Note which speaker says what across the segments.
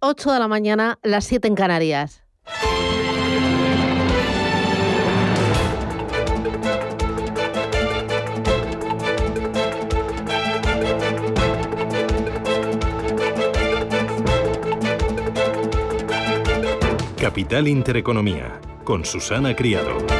Speaker 1: 8 de la mañana, las 7 en Canarias.
Speaker 2: Capital Intereconomía, con Susana Criado.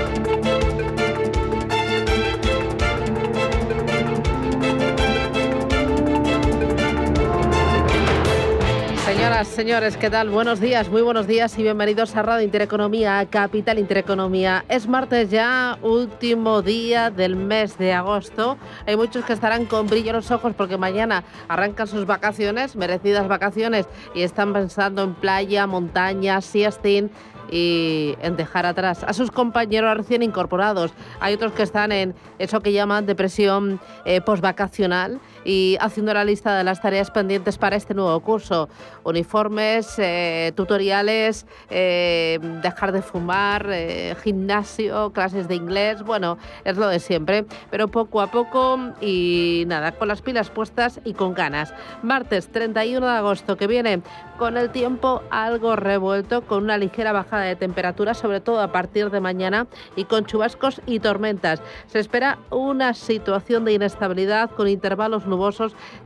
Speaker 1: Señores, ¿qué tal? Buenos días, muy buenos días y bienvenidos a Radio Intereconomía, Capital Intereconomía. Es martes ya, último día del mes de agosto. Hay muchos que estarán con brillo en los ojos porque mañana arrancan sus vacaciones, merecidas vacaciones, y están pensando en playa, montaña, siestín y en dejar atrás a sus compañeros recién incorporados. Hay otros que están en eso que llaman depresión eh, postvacacional y haciendo la lista de las tareas pendientes para este nuevo curso. Uniformes, eh, tutoriales, eh, dejar de fumar, eh, gimnasio, clases de inglés, bueno, es lo de siempre, pero poco a poco y nada, con las pilas puestas y con ganas. Martes 31 de agosto que viene con el tiempo algo revuelto, con una ligera bajada de temperatura, sobre todo a partir de mañana, y con chubascos y tormentas. Se espera una situación de inestabilidad con intervalos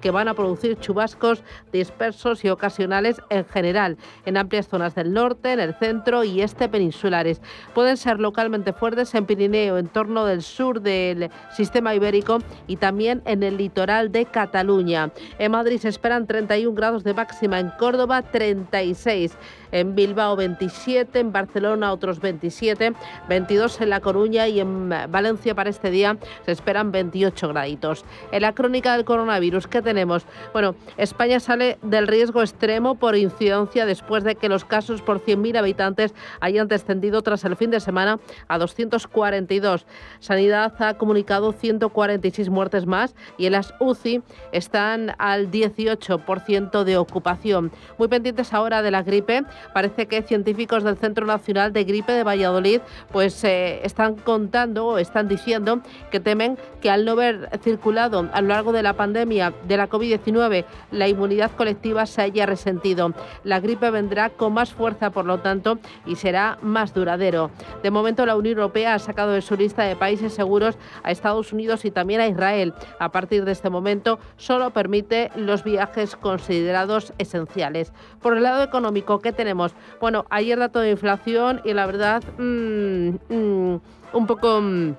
Speaker 1: que van a producir chubascos dispersos y ocasionales en general, en amplias zonas del norte, en el centro y este peninsulares. Pueden ser localmente fuertes en Pirineo, en torno del sur del sistema ibérico y también en el litoral de Cataluña. En Madrid se esperan 31 grados de máxima, en Córdoba 36 en Bilbao 27, en Barcelona otros 27, 22 en La Coruña y en Valencia para este día se esperan 28 graditos. En la crónica del coronavirus, ¿qué tenemos? Bueno, España sale del riesgo extremo por incidencia después de que los casos por 100.000 habitantes hayan descendido tras el fin de semana a 242. Sanidad ha comunicado 146 muertes más y en las UCI están al 18% de ocupación. Muy pendientes ahora de la gripe parece que científicos del Centro Nacional de Gripe de Valladolid pues eh, están contando o están diciendo que temen que al no haber circulado a lo largo de la pandemia de la COVID-19 la inmunidad colectiva se haya resentido. La gripe vendrá con más fuerza, por lo tanto, y será más duradero. De momento, la Unión Europea ha sacado de su lista de países seguros a Estados Unidos y también a Israel. A partir de este momento, solo permite los viajes considerados esenciales. Por el lado económico, ¿qué tenemos? Bueno, ayer dato de inflación y la verdad, mm, mm, un poco... Mm,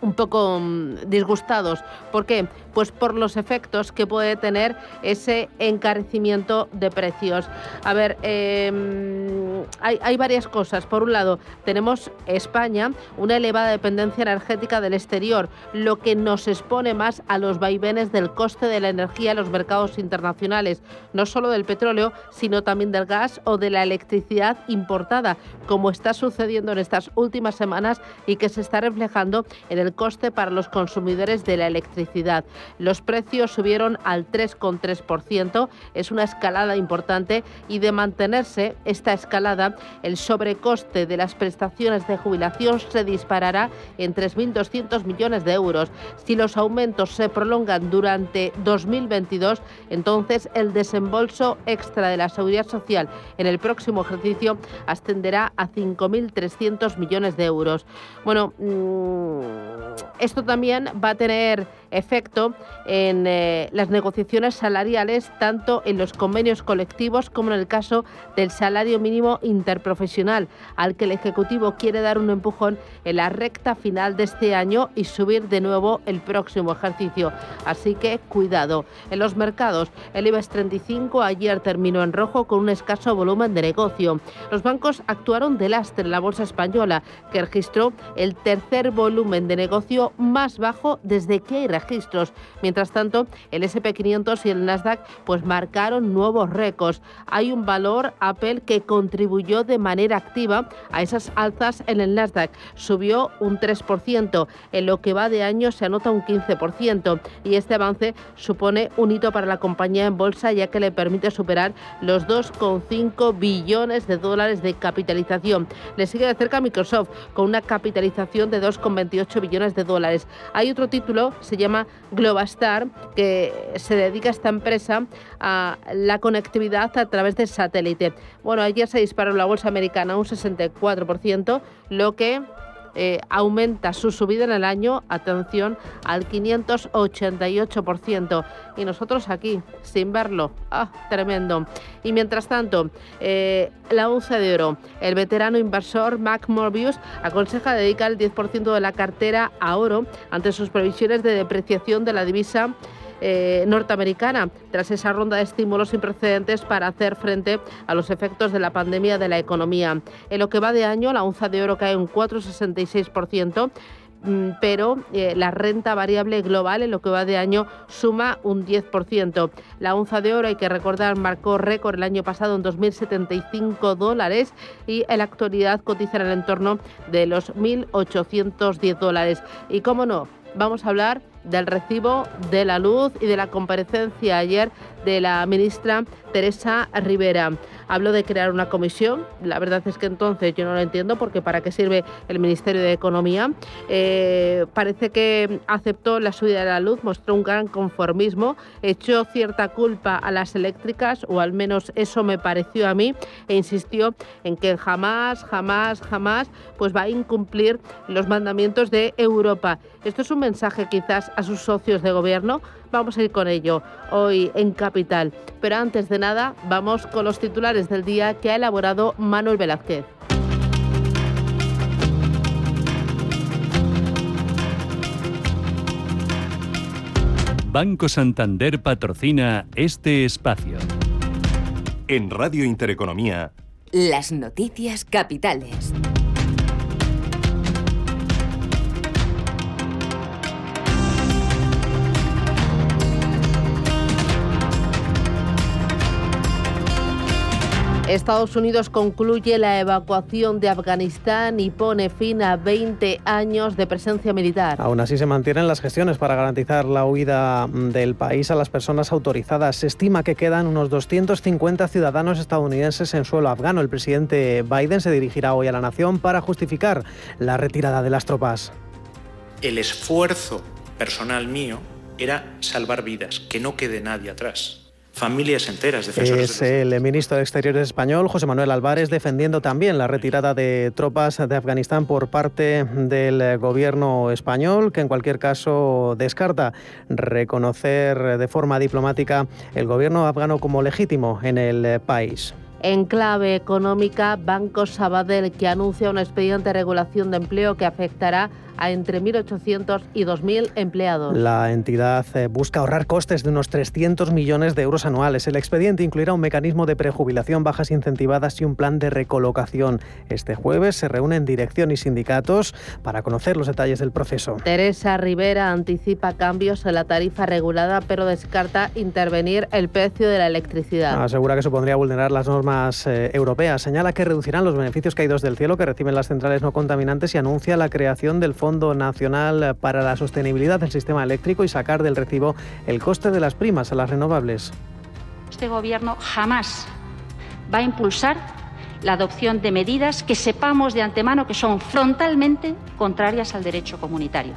Speaker 1: un poco disgustados. ¿Por qué? Pues por los efectos que puede tener ese encarecimiento de precios. A ver, em, hay, hay, varias cosas. Por un lado, tenemos España, una elevada dependencia energética del exterior, lo que nos expone más a los vaivenes del coste de la energía en los mercados internacionales, no solo del petróleo, sino también del gas o de la electricidad importada, como está sucediendo en estas últimas semanas y que se está reflejando en el coste para los consumidores de la electricidad. Los precios subieron al 3,3%, es una escalada importante y de mantenerse esta escalada, el sobrecoste de las prestaciones de jubilación se disparará en 3.200 millones de euros. Si los aumentos se prolongan durante 2022, entonces el desembolso extra de la seguridad social en el próximo ejercicio ascenderá a 5.300 millones de euros. Bueno, mmm esto también va a tener efecto en eh, las negociaciones salariales, tanto en los convenios colectivos como en el caso del salario mínimo interprofesional, al que el Ejecutivo quiere dar un empujón en la recta final de este año y subir de nuevo el próximo ejercicio. Así que cuidado. En los mercados, el IBEX 35 ayer terminó en rojo con un escaso volumen de negocio. Los bancos actuaron de lastre en la bolsa española, que registró el tercer volumen de negocio más bajo desde que hay registros. Mientras tanto, el SP500 y el Nasdaq pues marcaron nuevos récords. Hay un valor Apple que contribuyó de manera activa a esas alzas en el Nasdaq. Subió un 3%. En lo que va de año se anota un 15% y este avance supone un hito para la compañía en bolsa ya que le permite superar los 2,5 billones de dólares de capitalización. Le sigue de cerca Microsoft con una capitalización de 2,28 billones de dólares. Hay otro título, se llama llama Globastar, que se dedica a esta empresa a la conectividad a través de satélite. Bueno, ayer se disparó la bolsa americana un 64%, lo que eh, aumenta su subida en el año, atención, al 588%. Y nosotros aquí, sin verlo. ¡Ah, tremendo! Y mientras tanto, eh, la once de oro. El veterano inversor Mac Morbius aconseja dedicar el 10% de la cartera a oro ante sus previsiones de depreciación de la divisa eh, norteamericana tras esa ronda de estímulos sin precedentes para hacer frente a los efectos de la pandemia de la economía. En lo que va de año, la onza de oro cae un 4,66% mm, pero eh, la renta variable global en lo que va de año suma un 10%. La onza de oro, hay que recordar, marcó récord el año pasado en 2.075 dólares y en la actualidad cotiza en el entorno de los 1.810 dólares. Y cómo no, vamos a hablar del recibo de la luz y de la comparecencia ayer de la ministra Teresa Rivera. Habló de crear una comisión. La verdad es que entonces yo no lo entiendo porque para qué sirve el Ministerio de Economía. Eh, parece que aceptó la subida de la luz, mostró un gran conformismo, echó cierta culpa a las eléctricas, o al menos eso me pareció a mí, e insistió en que jamás, jamás, jamás pues va a incumplir los mandamientos de Europa. Esto es un mensaje quizás a sus socios de gobierno. Vamos a ir con ello hoy en Capital. Pero antes de nada, vamos con los titulares del día que ha elaborado Manuel Velázquez.
Speaker 2: Banco Santander patrocina este espacio. En Radio Intereconomía.
Speaker 3: Las noticias capitales.
Speaker 1: Estados Unidos concluye la evacuación de Afganistán y pone fin a 20 años de presencia militar.
Speaker 4: Aún así se mantienen las gestiones para garantizar la huida del país a las personas autorizadas. Se estima que quedan unos 250 ciudadanos estadounidenses en suelo afgano. El presidente Biden se dirigirá hoy a la nación para justificar la retirada de las tropas.
Speaker 5: El esfuerzo personal mío era salvar vidas, que no quede nadie atrás familias enteras.
Speaker 4: Es el ministro de Exteriores español, José Manuel Álvarez, defendiendo también la retirada de tropas de Afganistán por parte del gobierno español, que en cualquier caso descarta reconocer de forma diplomática el gobierno afgano como legítimo en el país.
Speaker 1: En clave económica, Banco Sabadell, que anuncia un expediente de regulación de empleo que afectará a entre 1.800 y 2.000 empleados.
Speaker 4: La entidad eh, busca ahorrar costes de unos 300 millones de euros anuales. El expediente incluirá un mecanismo de prejubilación, bajas incentivadas y un plan de recolocación. Este jueves se reúnen dirección y sindicatos para conocer los detalles del proceso.
Speaker 1: Teresa Rivera anticipa cambios en la tarifa regulada, pero descarta intervenir el precio de la electricidad.
Speaker 4: Asegura que supondría vulnerar las normas eh, europeas. Señala que reducirán los beneficios caídos del cielo que reciben las centrales no contaminantes y anuncia la creación del Fondo Fondo Nacional para la Sostenibilidad del Sistema Eléctrico y sacar del recibo el coste de las primas a las renovables.
Speaker 6: Este Gobierno jamás va a impulsar la adopción de medidas que sepamos de antemano que son frontalmente contrarias al derecho comunitario.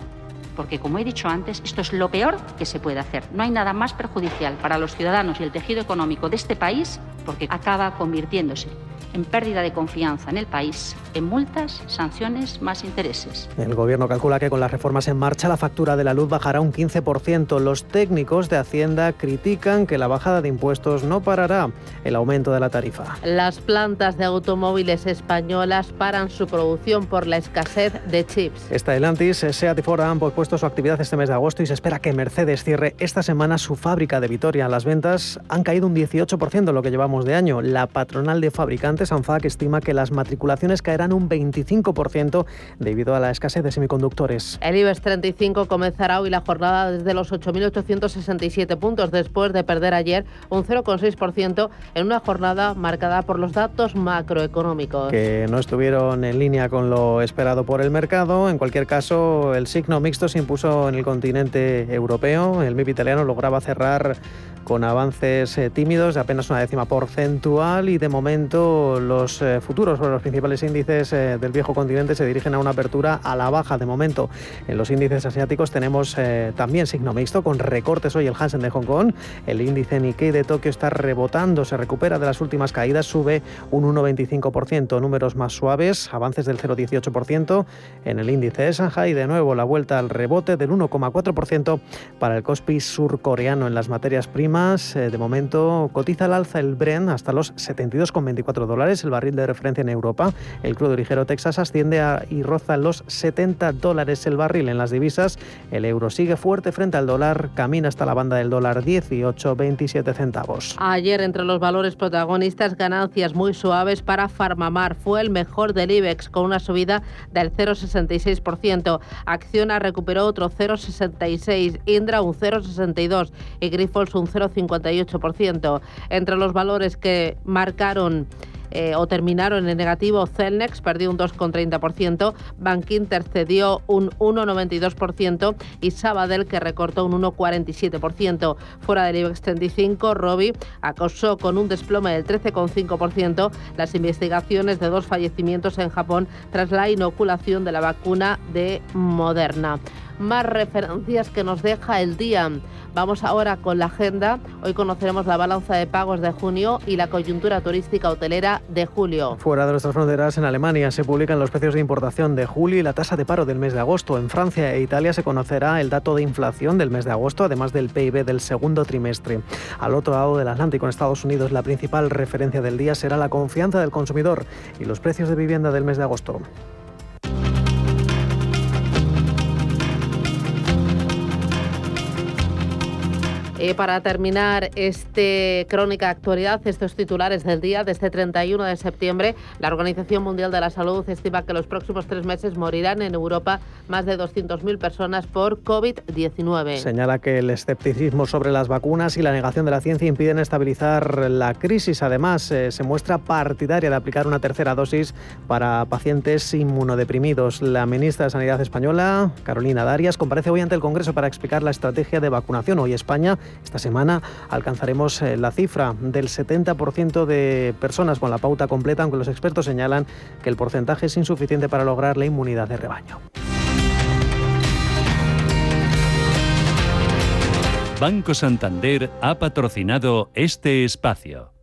Speaker 6: Porque, como he dicho antes, esto es lo peor que se puede hacer. No hay nada más perjudicial para los ciudadanos y el tejido económico de este país porque acaba convirtiéndose en pérdida de confianza en el país, en multas, sanciones más intereses.
Speaker 4: El Gobierno calcula que con las reformas en marcha la factura de la luz bajará un 15%. Los técnicos de Hacienda critican que la bajada de impuestos no parará el aumento de la tarifa.
Speaker 1: Las plantas de automóviles españolas paran su producción por la escasez de chips.
Speaker 4: Stellantis, SEAT y Ford han pospuesto su actividad este mes de agosto y se espera que Mercedes cierre esta semana su fábrica de Vitoria. Las ventas han caído un 18% en lo que llevamos de año. La patronal de fabricantes fabricantes, estima que las matriculaciones caerán un 25% debido a la escasez de semiconductores.
Speaker 1: El IBEX 35 comenzará hoy la jornada desde los 8.867 puntos, después de perder ayer un 0,6% en una jornada marcada por los datos macroeconómicos.
Speaker 4: Que no estuvieron en línea con lo esperado por el mercado. En cualquier caso, el signo mixto se impuso en el continente europeo. El MIB italiano lograba cerrar con avances eh, tímidos de apenas una décima porcentual y de momento los eh, futuros sobre los principales índices eh, del viejo continente se dirigen a una apertura a la baja. De momento. En los índices asiáticos tenemos también signo mixto con recortes hoy el Hansen de Hong Kong, el índice Nikkei de Tokio está rebotando, se recupera de las últimas caídas, sube un 1,25%, números más suaves, avances del 0,18% en el índice de Shanghai, de nuevo la vuelta al rebote del 1,4% para el Kospi surcoreano en las materias primas eh, de momento cotiza al alza el Brent hasta los 72,24 dólares, el barril de referencia en Europa. El crudo ligero Texas asciende a, y roza los 70 dólares el barril en las divisas. El euro sigue fuerte frente al dólar, camina hasta la banda del dólar 18,27 centavos.
Speaker 1: Ayer entre los valores protagonistas ganancias muy suaves para Farmamar. Fue el mejor del IBEX con una subida del 0,66%. Acciona recuperó otro 0,66%, Indra un 0,62% y Grifols un 0,5%. 58%. Entre los valores que marcaron eh, o terminaron en negativo, Celnex perdió un 2,30%, Bankinter cedió un 1,92% y Sabadell que recortó un 1,47%. Fuera del IBEX 35, Robi acosó con un desplome del 13,5% las investigaciones de dos fallecimientos en Japón tras la inoculación de la vacuna de Moderna. Más referencias que nos deja el día. Vamos ahora con la agenda. Hoy conoceremos la balanza de pagos de junio y la coyuntura turística hotelera de julio.
Speaker 4: Fuera de nuestras fronteras, en Alemania se publican los precios de importación de julio y la tasa de paro del mes de agosto. En Francia e Italia se conocerá el dato de inflación del mes de agosto, además del PIB del segundo trimestre. Al otro lado del Atlántico, en Estados Unidos, la principal referencia del día será la confianza del consumidor y los precios de vivienda del mes de agosto.
Speaker 1: Eh, para terminar este crónica actualidad, estos titulares del día, desde 31 de septiembre, la Organización Mundial de la Salud estima que los próximos tres meses morirán en Europa más de 200.000 personas por COVID-19.
Speaker 4: Señala que el escepticismo sobre las vacunas y la negación de la ciencia impiden estabilizar la crisis. Además, eh, se muestra partidaria de aplicar una tercera dosis para pacientes inmunodeprimidos. La ministra de Sanidad española, Carolina Darias, comparece hoy ante el Congreso para explicar la estrategia de vacunación. Hoy España esta semana alcanzaremos eh, la cifra del 70% de personas con la pauta completa, aunque los expertos señalan que el porcentaje es insuficiente para lograr la inmunidad de rebaño.
Speaker 2: Banco Santander ha patrocinado este espacio.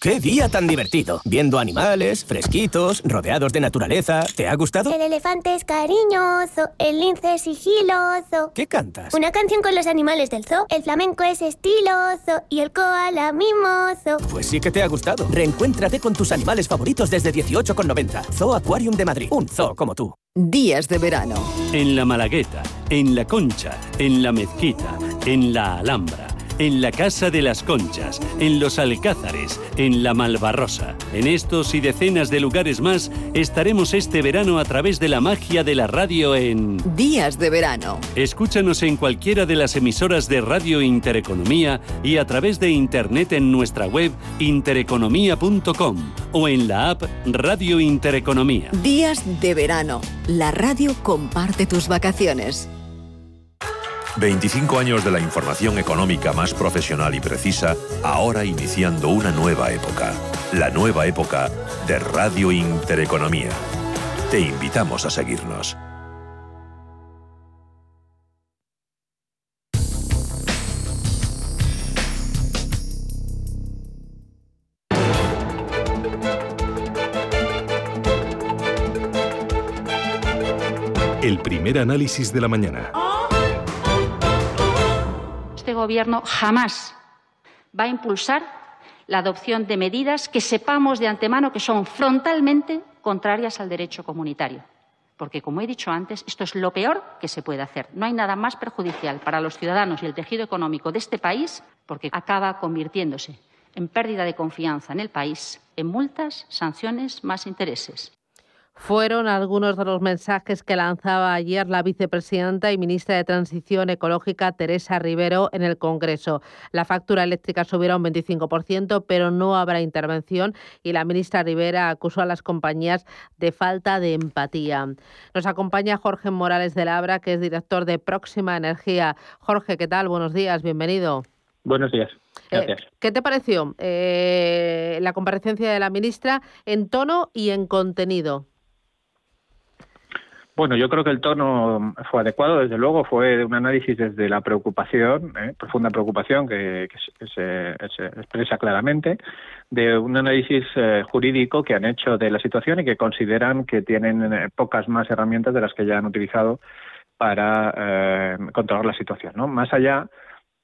Speaker 7: ¡Qué día tan divertido! Viendo animales, fresquitos, rodeados de naturaleza. ¿Te ha gustado?
Speaker 8: El elefante es cariñoso, el lince es sigiloso.
Speaker 7: ¿Qué cantas?
Speaker 8: Una canción con los animales del zoo. El flamenco es estiloso y el koala mimoso.
Speaker 7: Pues sí que te ha gustado. Reencuéntrate con tus animales favoritos desde 18,90. Zoo Aquarium de Madrid. Un zoo como tú.
Speaker 3: Días de verano.
Speaker 2: En la Malagueta, en la Concha, en la Mezquita, en la Alhambra en la Casa de las Conchas, en los Alcázares, en la Malvarrosa. En estos y decenas de lugares más estaremos este verano a través de la magia de la radio en
Speaker 3: Días de verano.
Speaker 2: Escúchanos en cualquiera de las emisoras de Radio Intereconomía y a través de internet en nuestra web intereconomía.com o en la app Radio Intereconomía.
Speaker 3: Días de verano. La radio comparte tus vacaciones.
Speaker 9: 25 años de la información económica más profesional y precisa, ahora iniciando una nueva época. La nueva época de Radio Intereconomía. Te invitamos a seguirnos.
Speaker 10: El primer análisis de la mañana.
Speaker 6: Gobierno jamás va a impulsar la adopción de medidas que sepamos de antemano que son frontalmente contrarias al derecho comunitario. Porque, como he dicho antes, esto es lo peor que se puede hacer. No hay nada más perjudicial para los ciudadanos y el tejido económico de este país porque acaba convirtiéndose en pérdida de confianza en el país, en multas, sanciones más intereses
Speaker 1: fueron algunos de los mensajes que lanzaba ayer la vicepresidenta y ministra de Transición Ecológica, Teresa Rivero, en el Congreso. La factura eléctrica subirá un 25%, pero no habrá intervención y la ministra Rivera acusó a las compañías de falta de empatía. Nos acompaña Jorge Morales de Labra, que es director de Próxima Energía. Jorge, ¿qué tal? Buenos días, bienvenido.
Speaker 11: Buenos días.
Speaker 1: Eh, Gracias. ¿Qué te pareció eh, la comparecencia de la ministra en tono y en contenido?
Speaker 11: Bueno, yo creo que el tono fue adecuado, desde luego, fue un análisis desde la preocupación, ¿eh? profunda preocupación que, se, expresa claramente, de un análisis eh, jurídico que han hecho de la situación y que consideran que tienen eh, pocas más herramientas de las que ya han utilizado para controlar la situación. ¿no? Más allá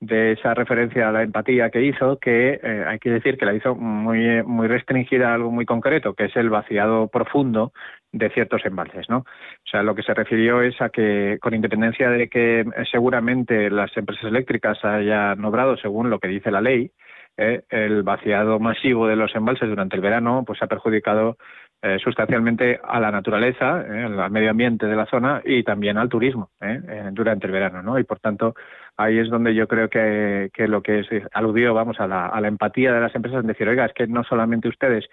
Speaker 11: de esa referencia a la empatía que hizo, que eh, hay que decir que la hizo muy, muy restringida a algo muy concreto, que es el vaciado profundo de ciertos embalses, ¿no? O sea, lo que se refirió es a que, con independencia de que eh, seguramente las empresas eléctricas hayan obrado según lo que dice la ley, eh, el vaciado masivo de los embalses durante el verano pues ha perjudicado sustancialmente a la naturaleza, al medio ambiente de la zona y también al turismo durante el verano, ¿no? Y por tanto ahí es donde yo creo que, lo que es aludió, vamos, a la, a la empatía de las empresas en decir, oiga, es que no solamente ustedes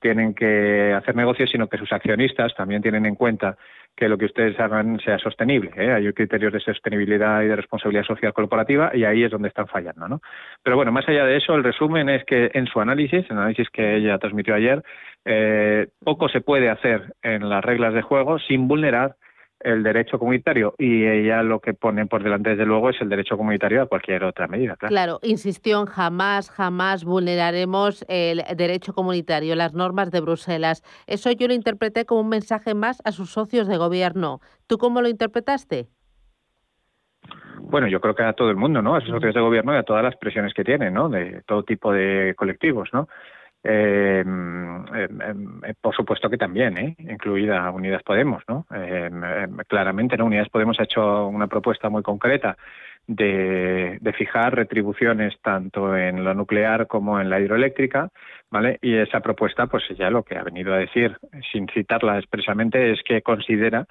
Speaker 11: tienen que hacer negocios, sino que sus accionistas también tienen en cuenta que lo que ustedes hagan sea sostenible. ¿eh? Hay criterios de sostenibilidad y de responsabilidad social corporativa y ahí es donde están fallando. ¿no? Pero bueno, más allá de eso, el resumen es que en su análisis, el análisis que ella transmitió ayer, eh, poco se puede hacer en las reglas de juego sin vulnerar el derecho comunitario y ella lo que pone por delante desde luego es el derecho comunitario a cualquier otra medida.
Speaker 1: Claro, claro insistió en jamás, jamás vulneraremos el derecho comunitario, las normas de Bruselas. Eso yo lo interpreté como un mensaje más a sus socios de gobierno. ¿Tú cómo lo interpretaste?
Speaker 11: Bueno, yo creo que a todo el mundo, ¿no? A sus socios de gobierno y a todas las presiones que tienen, ¿no? De todo tipo de colectivos, ¿no? Eh, eh, por supuesto que también, ¿eh? incluida Unidas Podemos, ¿no? Claramente, ¿no? Unidas Podemos ha hecho una propuesta muy concreta de, de, fijar retribuciones tanto en la nuclear como en la hidroeléctrica, ¿vale? Y esa propuesta, pues ya lo que ha venido a decir, sin citarla expresamente, es que considera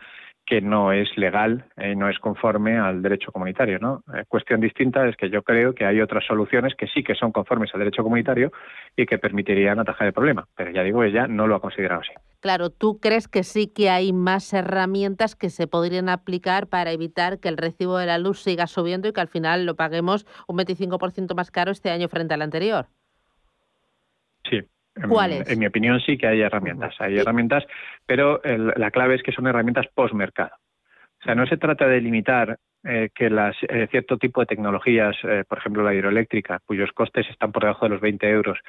Speaker 11: que no es legal y no es conforme al derecho comunitario. ¿no? Eh, cuestión distinta es que yo creo que hay otras soluciones que sí que son conformes al derecho comunitario y que permitirían atajar el problema. Pero ya digo, ella no lo ha considerado así.
Speaker 1: Claro, ¿tú crees que sí que hay más herramientas que se podrían aplicar para evitar que el recibo de la luz siga subiendo y que al final lo paguemos un 25% más caro este año frente al anterior?
Speaker 11: Sí, en, mi opinión sí que hay herramientas. Hay herramientas, pero la clave es que son herramientas post-mercado. O sea, no se trata de limitar eh, que las, eh, cierto tipo de tecnologías, eh, por ejemplo la hidroeléctrica, cuyos costes están por debajo de los 20 euros,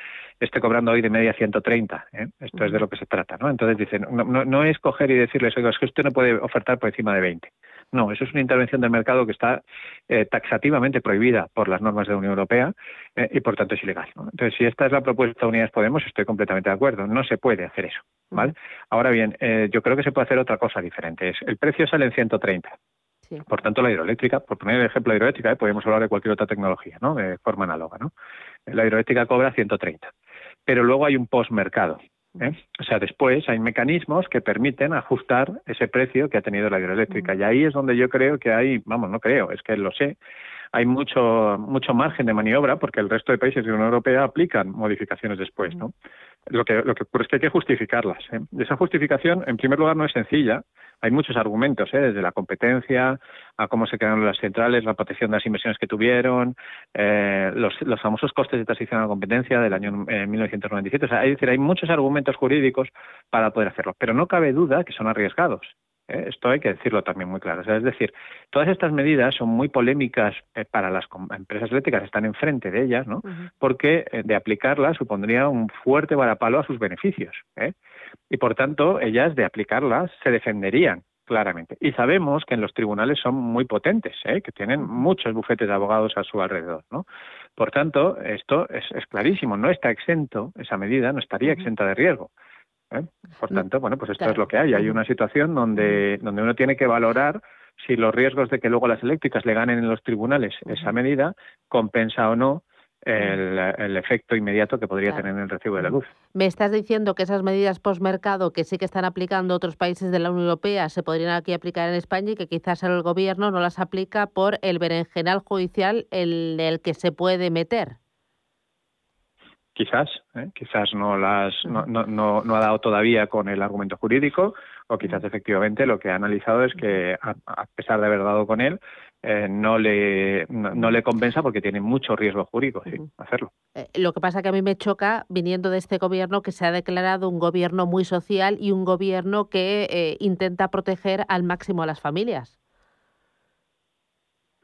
Speaker 11: esté cobrando hoy de media 130. Esto es de lo que se trata. ¿no? Entonces dicen, no, no, no es coger y decirles, oiga, es que usted no puede ofertar por encima de 20. No, eso es una intervención del mercado que está eh, taxativamente prohibida por las normas de la Unión Europea eh, y por tanto es ilegal. Entonces, si esta es la propuesta de Unidas Podemos, estoy completamente de acuerdo. No se puede hacer eso. ¿vale? Ahora bien, eh, yo creo que se puede hacer otra cosa diferente. Es, el precio sale en 130. Por tanto, la hidroeléctrica, por poner el ejemplo de la hidroeléctrica, podemos hablar de cualquier otra tecnología, ¿no? De forma análoga, ¿no? La hidroeléctrica cobra 130. Pero luego hay un postmercado. ¿eh? O sea, después hay mecanismos que permiten ajustar ese precio que ha tenido la hidroeléctrica. Y ahí es donde yo creo que hay, vamos, no creo, es que lo sé, hay mucho, mucho margen de maniobra porque el resto de países de la Unión Europea aplican modificaciones después, ¿no? Lo que, lo que ocurre es que hay que justificarlas. ¿eh? Esa justificación, en primer lugar, no es sencilla. Hay muchos argumentos, ¿eh? desde la competencia a cómo se crearon las centrales, la protección de las inversiones que tuvieron, eh, los, los, famosos costes de transición a la competencia del año eh, 1997. O sea, hay, decir, hay muchos argumentos jurídicos para poder hacerlo, pero no cabe duda que son arriesgados. ¿Eh? Esto hay que decirlo también muy claro. O sea, es decir, todas estas medidas son muy polémicas eh, para las empresas eléctricas, están enfrente de ellas, ¿no? Porque eh, de aplicarlas supondría un fuerte varapalo a sus beneficios. Y por tanto, ellas de aplicarlas se defenderían claramente. Y sabemos que en los tribunales son muy potentes, que tienen muchos bufetes de abogados a su alrededor, ¿no? Por tanto, esto es, es clarísimo, no está exento, esa medida no estaría exenta de riesgo. ¿Eh? Por mm, tanto, bueno, pues esto es lo que hay. Hay una situación donde, donde uno tiene que valorar si los riesgos de que luego las eléctricas le ganen en los tribunales esa medida compensa o no el, el, efecto inmediato que podría tener en el recibo de la luz.
Speaker 1: Me estás diciendo que esas medidas postmercado que sí que están aplicando otros países de la Unión Europea se podrían aquí aplicar en España y que quizás el gobierno no las aplica por el berenjenal judicial en el que se puede meter.
Speaker 11: Quizás, ¿eh? quizás no las no, no, no, ha dado todavía con el argumento jurídico o quizás efectivamente lo que ha analizado es que a, pesar de haber dado con él eh, no le no, le compensa porque tiene mucho riesgo jurídico sí, hacerlo.
Speaker 1: Eh, lo que pasa que a mí me choca viniendo de este gobierno que se ha declarado un gobierno muy social y un gobierno que eh, intenta proteger al máximo a las familias.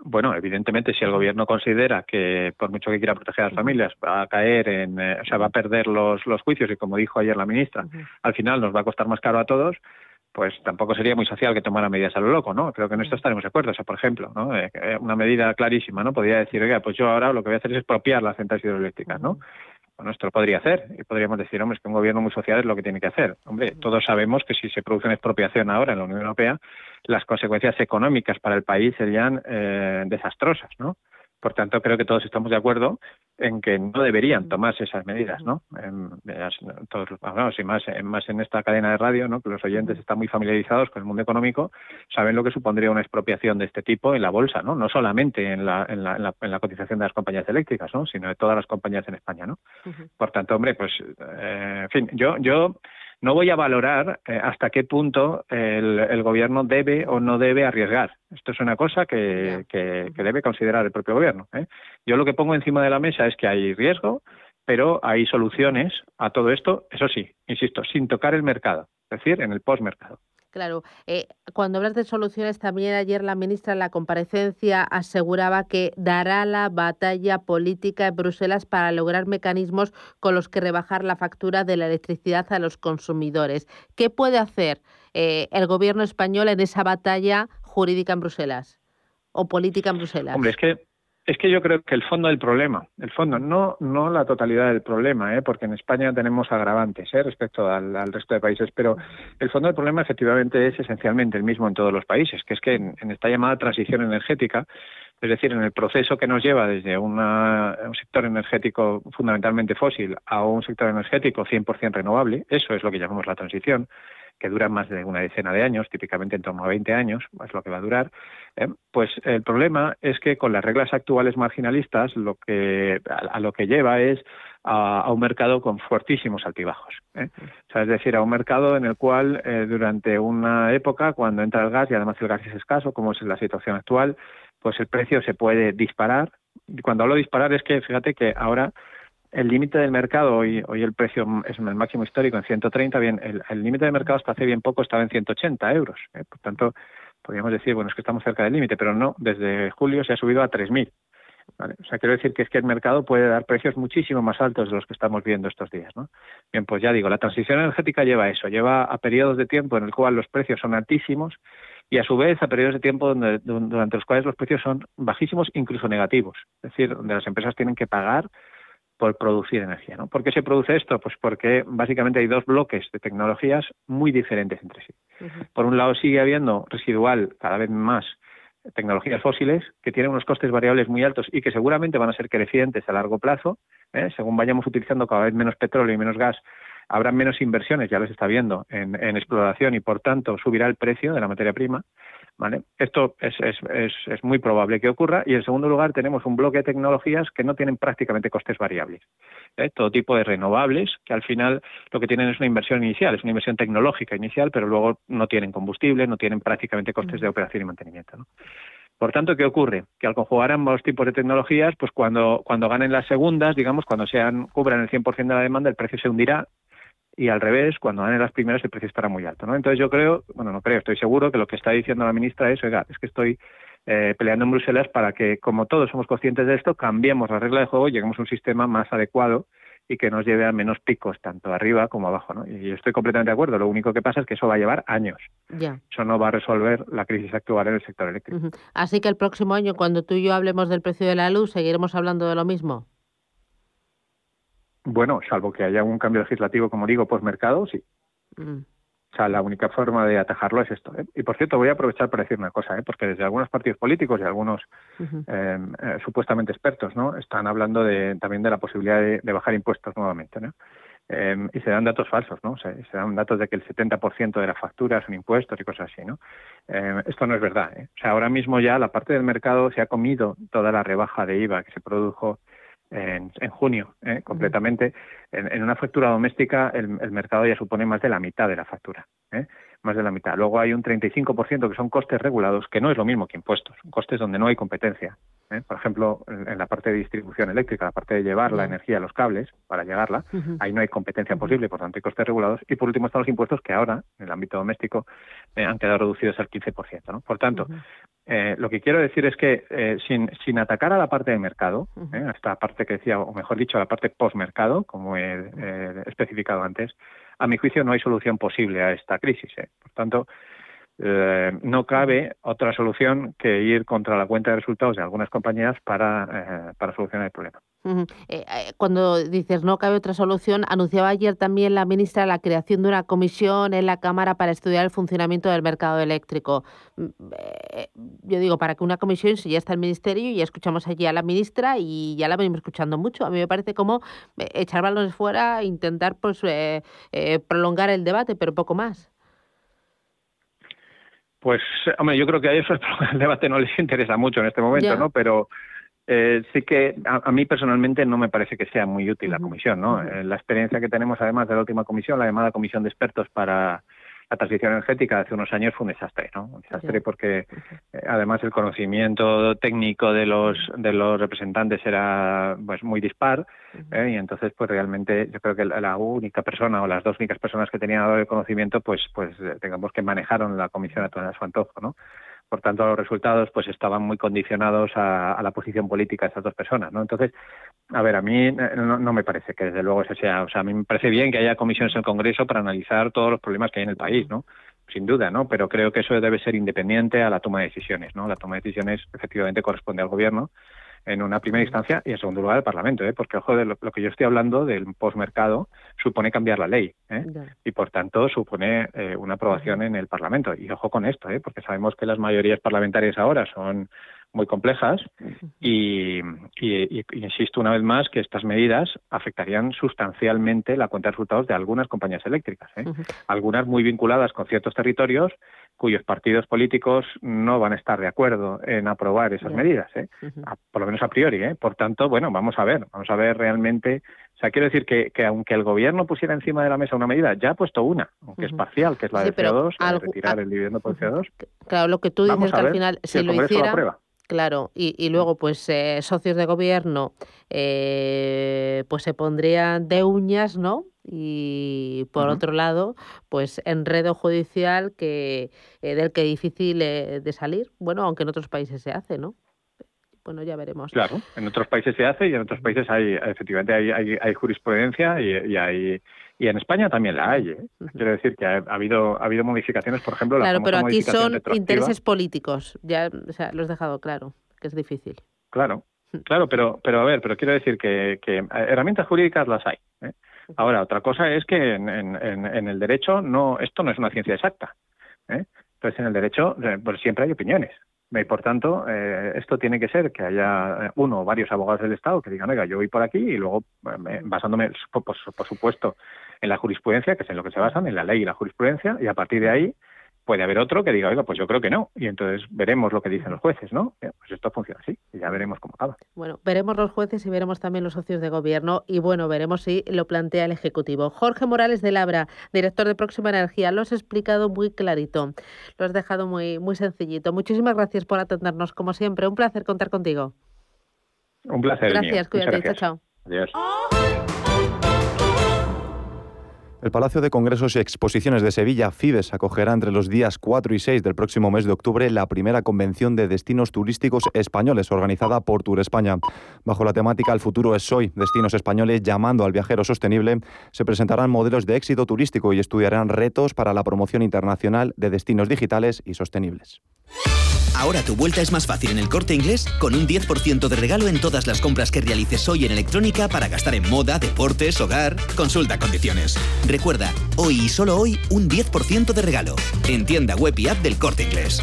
Speaker 11: Bueno, evidentemente, si el gobierno considera que, por mucho que quiera proteger a las familias, va a caer en, eh, o sea, va a perder los, los juicios y, como dijo ayer la ministra, al final nos va a costar más caro a todos, pues tampoco sería muy social que tomara medidas a lo loco, ¿no? Creo que en esto estaremos de acuerdo. O sea, por ejemplo, ¿no? Eh, una medida clarísima, ¿no? Podría decir, oiga, pues yo ahora lo que voy a hacer es expropiar las centrales hidroeléctricas, ¿no? Bueno, esto lo podría hacer y podríamos decir, hombre, es que un gobierno muy social es lo que tiene que hacer. Hombre, todos sabemos que si se produce una expropiación ahora en la Unión Europea, las consecuencias económicas para el país serían eh, desastrosas, ¿no? Por tanto, creo que todos estamos de acuerdo en que no deberían tomarse esas medidas, ¿no? En, todos, bueno, y más, en, más en esta cadena de radio, ¿no? Que los oyentes están muy familiarizados con el mundo económico, saben lo que supondría una expropiación de este tipo en la bolsa, ¿no? No solamente en la, en la, en la, cotización de las compañías eléctricas, ¿no? Sino de todas las compañías en España, ¿no? Por tanto, hombre, pues, eh, en fin, yo, yo no voy a valorar eh, hasta qué punto el, gobierno debe o no debe arriesgar. Esto es una cosa que, que, debe considerar el propio gobierno. ¿eh? Yo lo que pongo encima de la mesa es que hay riesgo, pero hay soluciones a todo esto, eso sí, insisto, sin tocar el mercado, es decir, en el postmercado.
Speaker 1: Claro, eh, cuando hablas de soluciones, también ayer la ministra en la comparecencia aseguraba que dará la batalla política en Bruselas para lograr mecanismos con los que rebajar la factura de la electricidad a los consumidores. ¿Qué puede hacer eh, el gobierno español en esa batalla jurídica en Bruselas o política en Bruselas?
Speaker 11: Hombre, es que es que yo creo que el fondo del problema, el fondo, no, no la totalidad del problema, ¿eh? porque en España tenemos agravantes ¿eh? respecto al, resto de países, pero el fondo del problema efectivamente es esencialmente el mismo en todos los países, que es que en, esta llamada transición energética, es decir, en el proceso que nos lleva desde una, un sector energético fundamentalmente fósil a un sector energético 100% renovable, eso es lo que llamamos la transición, que dura más de una decena de años, típicamente en torno a 20 años, es lo que va a durar, ¿eh? pues el problema es que con las reglas actuales marginalistas lo que, a, lo que lleva es a, un mercado con fuertísimos altibajos. ¿eh? Es decir, a un mercado en el cual eh, durante una época, cuando entra el gas y además el gas es escaso, como es la situación actual, pues el precio se puede disparar. Y cuando hablo de disparar es que, fíjate que ahora el límite del mercado, hoy, hoy el precio es el máximo histórico en 130, bien, el límite del mercado hasta hace bien poco estaba en 180 euros. ¿eh? Por tanto, podríamos decir, bueno, es que estamos cerca del límite, pero no, desde julio se ha subido a 3.000. ¿vale? O sea, quiero decir que es que el mercado puede dar precios muchísimo más altos de los que estamos viendo estos días. ¿no? Bien, pues ya digo, la transición energética lleva eso, lleva a periodos de tiempo en el cual los precios son altísimos y a su vez a periodos de tiempo donde, durante los cuales los precios son bajísimos, incluso negativos. Es decir, donde las empresas tienen que pagar por producir energía. ¿no? ¿Por qué se produce esto? Pues porque básicamente hay dos bloques de tecnologías muy diferentes entre sí. Por un lado sigue habiendo residual cada vez más tecnologías fósiles que tienen unos costes variables muy altos y que seguramente van a ser crecientes a largo plazo. ¿eh? Según vayamos utilizando cada vez menos petróleo y menos gas, habrá menos inversiones, ya los está viendo, en, en exploración y por tanto subirá el precio de la materia prima. ¿Vale? Esto es, es, es, es, muy probable que ocurra. Y en segundo lugar, tenemos un bloque de tecnologías que no tienen prácticamente costes variables. ¿eh? Todo tipo de renovables, que al final lo que tienen es una inversión inicial, es una inversión tecnológica inicial, pero luego no tienen combustible, no tienen prácticamente costes de operación y mantenimiento. ¿no? Por tanto, ¿qué ocurre? Que al conjugar ambos tipos de tecnologías, pues cuando, cuando ganen las segundas, digamos, cuando sean, cubran el 100% de la demanda, el precio se hundirá y al revés, cuando ganen las primeras el precio estará muy alto. ¿no? Entonces yo creo, bueno, no creo, estoy seguro que lo que está diciendo la ministra es, oiga, es que estoy eh, peleando en Bruselas para que, como todos somos conscientes de esto, cambiemos la regla de juego y lleguemos a un sistema más adecuado y que nos lleve a menos picos, tanto arriba como abajo. ¿no? Y yo estoy completamente de acuerdo. Lo único que pasa es que eso va a llevar años.
Speaker 1: Ya.
Speaker 11: Eso no va a resolver la crisis actual en el sector eléctrico.
Speaker 1: Así que el próximo año, cuando tú y yo hablemos del precio de la luz, ¿seguiremos hablando de lo mismo?
Speaker 11: Bueno, salvo que haya un cambio legislativo, como digo, postmercado, sí.
Speaker 1: Mm.
Speaker 11: O sea, la única forma de atajarlo es esto. ¿eh? Y por cierto, voy a aprovechar para decir una cosa, ¿eh? porque desde algunos partidos políticos y algunos
Speaker 1: Ujú.
Speaker 11: eh, eh, supuestamente expertos, ¿no? Están hablando de, también de la posibilidad de, de bajar impuestos nuevamente, ¿no? Eh, y se dan datos falsos, ¿no? Se, se dan datos de que el 70% de la factura son impuestos y cosas así, ¿no? Eh, esto no es verdad, ¿eh? O sea, ahora mismo ya la parte del mercado se ha comido toda la rebaja de IVA que se produjo en, en junio, ¿eh? completamente. En, en una factura doméstica el, el mercado ya supone más de la mitad de la factura, ¿eh? más de la mitad. Luego hay un 35% que son costes regulados, que no es lo mismo que impuestos, costes donde no hay competencia. ¿Eh? Por ejemplo, en, la parte de distribución eléctrica, la parte de llevar la energía a los cables para llegarla, ahí no hay competencia posible, por tanto hay costes regulados. Y por último están los impuestos que ahora, en el ámbito doméstico, eh, han quedado reducidos al 15%. ¿no? Por tanto, eh, lo que quiero decir es que sin, sin atacar a la parte de mercado, a esta parte que decía, o mejor dicho, a la parte postmercado, como he especificado antes, a mi juicio no hay solución posible a esta crisis. Por tanto, eh, no cabe otra solución que ir contra la cuenta de resultados de algunas compañías para, eh, para solucionar el problema.
Speaker 1: Eh, eh, cuando dices no cabe otra solución, anunciaba ayer también la ministra la creación de una comisión en la Cámara para estudiar el funcionamiento del mercado eléctrico. Mm, eh, Yo digo, para que una comisión, si ya está el Ministerio, y ya escuchamos allí a la ministra y ya la venimos escuchando mucho, a mí me parece como eh, echar balones fuera, intentar pues prolongar el debate, pero poco más.
Speaker 11: Pues, hombre, yo creo que a eso el debate no les interesa mucho en este momento. ¿no? Pero eh, sí que a, a mí personalmente no me parece que sea muy útil la comisión, ¿no? Eh, la experiencia que tenemos además de la última comisión, la llamada Comisión de Expertos para la Transición Energética hace unos años fue un desastre, ¿no? Un desastre porque eh, además el conocimiento técnico de los de los representantes era pues muy dispar ¿eh? y entonces pues realmente yo creo que la, única persona o las dos únicas personas que tenían el conocimiento pues pues eh, digamos que manejaron la comisión a todo a su antojo, ¿no? Por tanto, los resultados pues estaban muy condicionados a, a la posición política de estas dos personas, ¿no? Entonces, a ver, a mí eh, no, no me parece que desde luego ese sea, o sea, a mí me parece bien que haya comisiones en el Congreso para analizar todos los problemas que hay en el país, ¿no? Sin duda, ¿no? Pero creo que eso debe ser independiente a la toma de decisiones, ¿no? La toma de decisiones efectivamente corresponde al gobierno en una primera instancia y en segundo lugar al Parlamento, ¿eh? porque ojo de lo, lo que yo estoy hablando del posmercado supone cambiar la ley ¿eh? y por tanto supone eh, una aprobación en el Parlamento y ojo con esto, ¿eh? porque sabemos que las mayorías parlamentarias ahora son muy complejas y, y- y- y insisto una vez más que estas medidas afectarían sustancialmente la cuenta de resultados de algunas compañías eléctricas, ¿eh? algunas muy vinculadas con ciertos territorios cuyos partidos políticos no van a estar de acuerdo en aprobar esas medidas, ¿eh? A- por lo menos a priori. ¿eh? Por tanto, bueno, vamos a ver, vamos a ver realmente. O sea, quiero decir que, que aunque el gobierno pusiera encima de la mesa una medida, ya ha puesto una, aunque es parcial, que es la
Speaker 1: Sí,
Speaker 11: de
Speaker 1: pero
Speaker 11: CO2, la de
Speaker 1: algo-
Speaker 11: retirar
Speaker 1: a-
Speaker 11: el dividendo por CO2.
Speaker 1: Claro, lo que tú dices que al final,
Speaker 11: si
Speaker 1: si
Speaker 11: el
Speaker 1: lo
Speaker 11: lo
Speaker 1: hiciera,
Speaker 11: aprueba.
Speaker 1: Claro, y, y luego pues eh, socios de gobierno eh, pues se pondrían de uñas, ¿no? Y por otro lado, pues enredo judicial que eh, del que difícil eh, de salir. Bueno, aunque en otros países se hace, ¿no? Bueno, ya veremos.
Speaker 11: Claro, en otros países se hace y en otros países hay, efectivamente, hay, hay, hay jurisprudencia y, y hay y en España también la hay. ¿eh? Quiero decir que ha, ha habido ha habido modificaciones, por ejemplo, la
Speaker 1: Claro, pero aquí son intereses políticos. Ya, o sea, lo has dejado claro, que es difícil.
Speaker 11: Claro, claro, pero pero a ver, pero quiero decir que, que herramientas jurídicas las hay. ¿eh? Ahora, otra cosa es que en, en, en- en el derecho no esto no es una ciencia exacta. ¿eh? Entonces, en el derecho eh, pues siempre hay opiniones. Y por tanto, eh, esto tiene que ser que haya eh, uno o varios abogados del Estado que digan, oiga, yo voy por aquí y luego, eh, me- basándome, por- por supuesto, en la jurisprudencia, que es en lo que se basan, en la ley y la jurisprudencia, y a partir de ahí, puede haber otro que diga, oiga, pues yo creo que no. Y entonces veremos lo que dicen los jueces, ¿no? Pues esto funciona así y ya veremos cómo acaba.
Speaker 1: Bueno, veremos los jueces y veremos también los socios de gobierno y bueno, veremos si lo plantea el Ejecutivo. Jorge Morales de Labra, director de Próxima Energía, lo has explicado muy clarito, lo has dejado muy, muy sencillito. Muchísimas gracias por atendernos, como siempre. Un placer contar contigo.
Speaker 11: Un placer.
Speaker 1: Gracias, cuídate, chao, chao.
Speaker 11: Adiós.
Speaker 12: El Palacio de Congresos y Exposiciones de Sevilla, FIBES, acogerá entre los días 4 y 6 del próximo mes de octubre la primera convención de destinos turísticos españoles organizada por Tour España. Bajo la temática El futuro es hoy, destinos españoles llamando al viajero sostenible, se presentarán modelos de éxito turístico y estudiarán retos para la promoción internacional de destinos digitales y sostenibles.
Speaker 13: Ahora tu vuelta es más fácil en el corte inglés con un 10% de regalo en todas las compras que realices hoy en electrónica para gastar en moda, deportes, hogar. Consulta condiciones. Recuerda, hoy y solo hoy un 10% de regalo. En tienda web y app del corte inglés.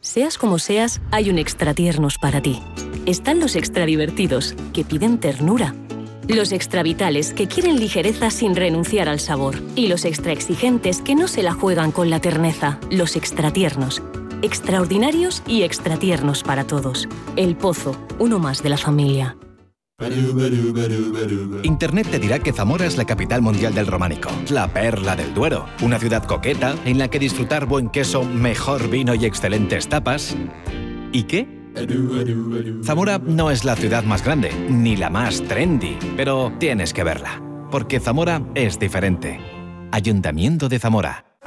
Speaker 14: Seas como seas, hay un extra tiernos para ti. Están los extra divertidos, que piden ternura. Los extra vitales, que quieren ligereza sin renunciar al sabor. Y los extra exigentes, que no se la juegan con la terneza. Los extra tiernos. Extraordinarios y extra tiernos para todos. El Pozo, uno más de la familia.
Speaker 15: Internet te dirá que Zamora es la capital mundial del románico, la perla del Duero, una ciudad coqueta en la que disfrutar buen queso, mejor vino y excelentes tapas. ¿Y qué? Zamora no es la ciudad más grande, ni la más trendy, pero tienes que verla, porque Zamora es diferente. Ayuntamiento de Zamora.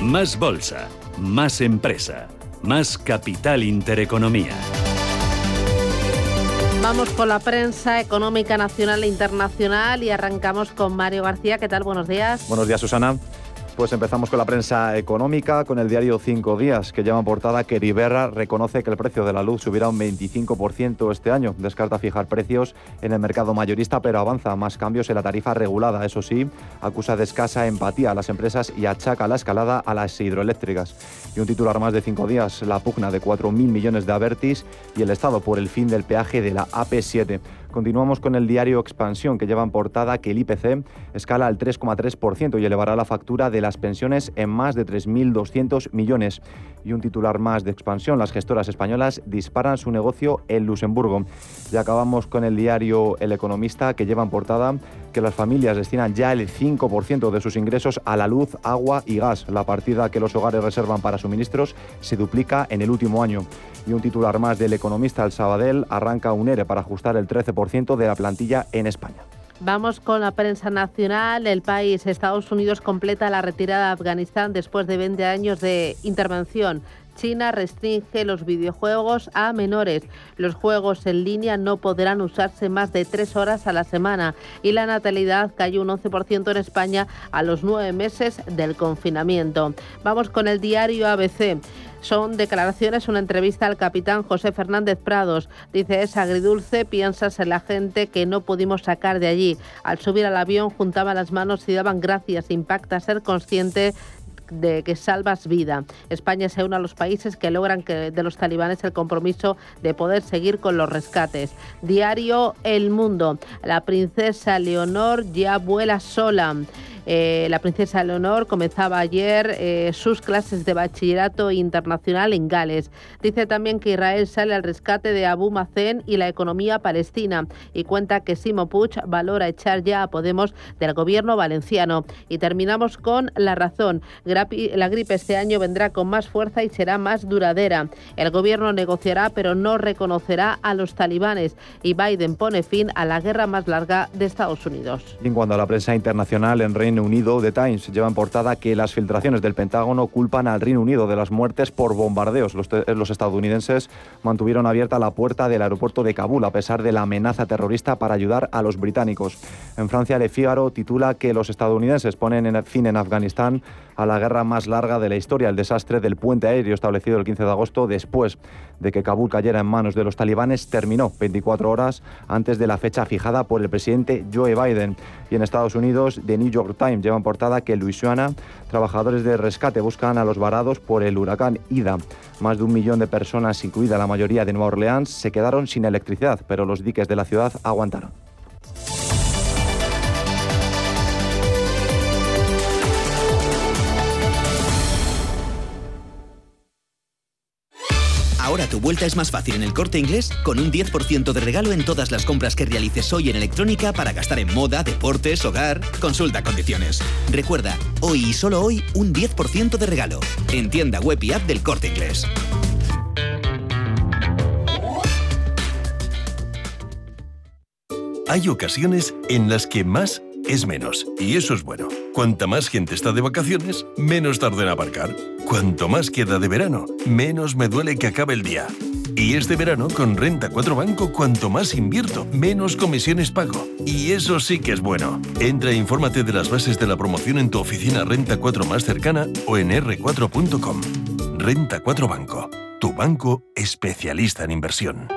Speaker 2: Más bolsa, más empresa, más capital intereconomía.
Speaker 1: Vamos con la prensa económica nacional e internacional y arrancamos con Mario García. ¿Qué tal? Buenos días.
Speaker 12: Buenos días, Susana. Pues empezamos con la prensa económica, con el diario Cinco Días, que lleva en portada que Riberra reconoce que el precio de la luz subirá un 25% este año. Descarta fijar precios en el mercado mayorista, pero avanza más cambios en la tarifa regulada. Eso sí, acusa de escasa empatía a las empresas y achaca la escalada a las hidroeléctricas. Y un titular más de Cinco Días, la pugna de 4.000 millones de Avertis y el Estado por el fin del peaje de la AP7. Continuamos con el diario Expansión, que lleva en portada que el IPC escala al 3,3% y elevará la factura de las pensiones en más de 3.200 millones. Y un titular más de Expansión, las gestoras españolas disparan su negocio en Luxemburgo. Y acabamos con el diario El Economista, que lleva en portada que las familias destinan ya el 5% de sus ingresos a la luz, agua y gas. La partida que los hogares reservan para suministros se duplica en el último año. Y un titular más del economista El Sabadell arranca un ERE para ajustar el 13% de la plantilla en España.
Speaker 1: Vamos con la prensa nacional. El país, Estados Unidos, completa la retirada de Afganistán después de 20 años de intervención. China restringe los videojuegos a menores. Los juegos en línea no podrán usarse más de tres horas a la semana y la natalidad cayó un 11% en España a los nueve meses del confinamiento. Vamos con el diario ABC. Son declaraciones, una entrevista al capitán José Fernández Prados. Dice, es agridulce, piensas en la gente que no pudimos sacar de allí. Al subir al avión juntaban las manos y daban gracias. Impacta ser consciente de que salvas vida. España se une a los países que logran que de los talibanes el compromiso de poder seguir con los rescates. Diario El Mundo. La princesa Leonor ya vuela sola. Eh, la princesa Leonor comenzaba ayer eh, sus clases de bachillerato internacional en Gales. Dice también que Israel sale al rescate de Abu Mazen y la economía palestina y cuenta que Simo Puig valora echar ya a Podemos del gobierno valenciano. Y terminamos con la razón. La gripe este año vendrá con más fuerza y será más duradera. El gobierno negociará pero no reconocerá a los talibanes y Biden pone fin a la guerra más larga de Estados Unidos.
Speaker 12: En cuanto a la prensa internacional en Reino Unido, The Times lleva en portada que las filtraciones del Pentágono culpan al Reino Unido de las muertes por bombardeos. Los, los estadounidenses mantuvieron abierta la puerta del aeropuerto de Kabul a pesar de la amenaza terrorista para ayudar a los británicos. En Francia, Le Figaro titula que los estadounidenses ponen en fin en Afganistán a la guerra más larga de la historia, el desastre del puente aéreo establecido el 15 de agosto después de que Kabul cayera en manos de los talibanes terminó 24 horas antes de la fecha fijada por el presidente Joe Biden. Y en Estados Unidos, The New York Times lleva en portada que en Luisiana trabajadores de rescate buscan a los varados por el huracán Ida. Más de un millón de personas, incluida la mayoría de Nueva Orleans, se quedaron sin electricidad, pero los diques de la ciudad aguantaron.
Speaker 13: Ahora tu vuelta es más fácil en el corte inglés con un 10% de regalo en todas las compras que realices hoy en electrónica para gastar en moda, deportes, hogar. Consulta condiciones. Recuerda, hoy y solo hoy, un 10% de regalo. En tienda web y app del corte inglés.
Speaker 16: Hay ocasiones en las que más es menos. Y eso es bueno. Cuanta más gente está de vacaciones, menos tarda en aparcar. Cuanto más queda de verano, menos me duele que acabe el día. Y este verano, con Renta 4 Banco, cuanto más invierto, menos comisiones pago. Y eso sí que es bueno. Entra e infórmate de las bases de la promoción en tu oficina Renta 4 más cercana o en r4.com. Renta 4 Banco, tu banco especialista en inversión.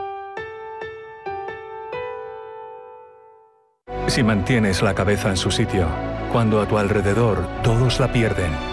Speaker 17: Si mantienes la cabeza en su sitio, cuando a tu alrededor todos la pierden,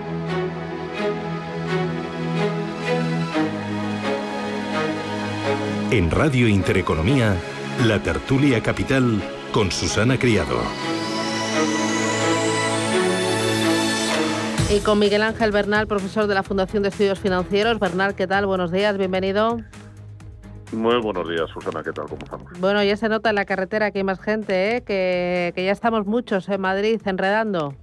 Speaker 10: En Radio Intereconomía, la tertulia capital con Susana Criado.
Speaker 1: Y con Miguel Ángel Bernal, profesor de la Fundación de Estudios Financieros. Bernal, ¿qué tal? Buenos días, bienvenido.
Speaker 18: Muy buenos días, Susana, ¿qué tal? ¿Cómo estamos?
Speaker 1: Bueno, ya se nota en la carretera que hay más gente, ¿eh? que, que ya estamos muchos en Madrid enredando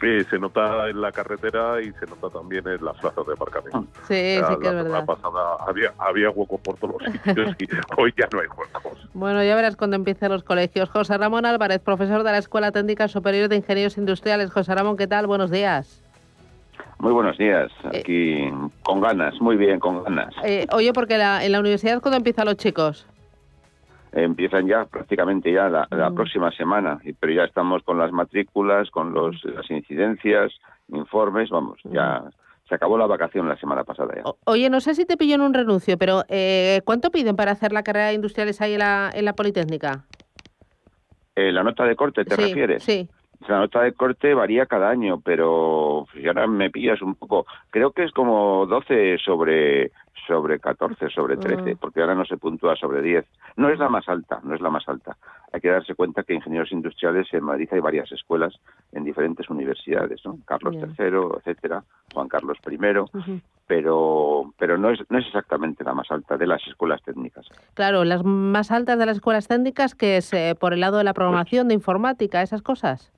Speaker 18: se nota en la carretera y se nota también en las plazas de aparcamiento.
Speaker 1: Sí, sí que es verdad.
Speaker 18: pasada había, había huecos por todos los sitios y hoy ya no hay huecos.
Speaker 1: Bueno, ya verás cuando empiecen los colegios. José Ramón Álvarez, profesor de la Escuela Técnica Superior de Ingenieros Industriales. José Ramón, ¿qué tal? Buenos días.
Speaker 19: Muy buenos días, eh, aquí con ganas, muy bien, con ganas.
Speaker 1: Eh, oye, porque en la universidad, ¿cuándo empiezan los chicos?
Speaker 19: Empiezan ya prácticamente ya la, mm. próxima semana, pero ya estamos con las matrículas, con los, las incidencias, informes, vamos, ya mm. se acabó la vacación la semana pasada ya.
Speaker 1: oye, no sé si te pillo en un renuncio, pero eh, ¿cuánto piden para hacer la carrera de industriales ahí en la, en la Politécnica?
Speaker 19: Eh, ¿La nota de corte te refieres?
Speaker 1: Sí.
Speaker 19: La nota de corte varía cada año, pero si ahora me pillas un poco. Creo que es como 12 sobre sobre 14, sobre 13, ah. porque ahora no se puntúa sobre 10. No es la más alta, no es la más alta. Hay que darse cuenta que ingenieros industriales en Madrid hay varias escuelas en diferentes universidades, ¿no? Carlos III, etcétera, Juan Carlos I, pero pero no es no es exactamente la más alta de las escuelas técnicas.
Speaker 1: Claro, las más altas de las escuelas técnicas que es eh, por el lado de la programación, de informática, esas cosas.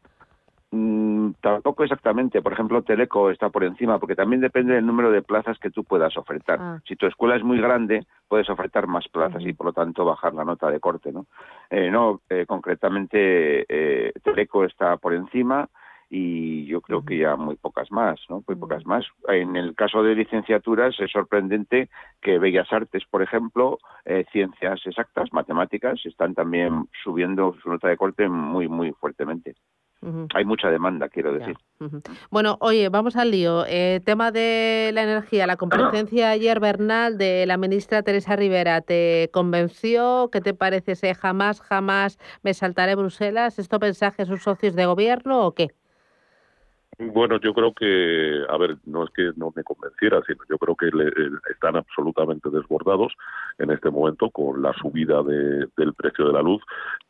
Speaker 19: Mm, tampoco exactamente. Por ejemplo, Teleco está por encima, porque también depende del número de plazas que tú puedas ofertar. Ah. Si tu escuela es muy grande, puedes ofertar más plazas y por lo tanto bajar la nota de corte, ¿no? Eh, no, eh, concretamente eh, Teleco está por encima y yo creo que ya muy pocas más, ¿no? Muy pocas más. En el caso de licenciaturas es sorprendente que Bellas Artes, por ejemplo, eh, ciencias exactas, matemáticas, están también subiendo su nota de corte muy, muy fuertemente. Hay mucha demanda, quiero decir.
Speaker 1: Bueno, oye, vamos al lío. Eh, tema de la energía, la comparecencia ayer, Bernal, de la ministra Teresa Rivera, ¿te convenció? ¿Qué te parece ese jamás, jamás me saltaré Bruselas? ¿Esto mensaje a sus socios de gobierno o qué?
Speaker 18: Bueno, yo creo que, a ver, no es que no me convenciera, sino yo creo que le- eh, están absolutamente desbordados en este momento con la subida de- del precio de la luz.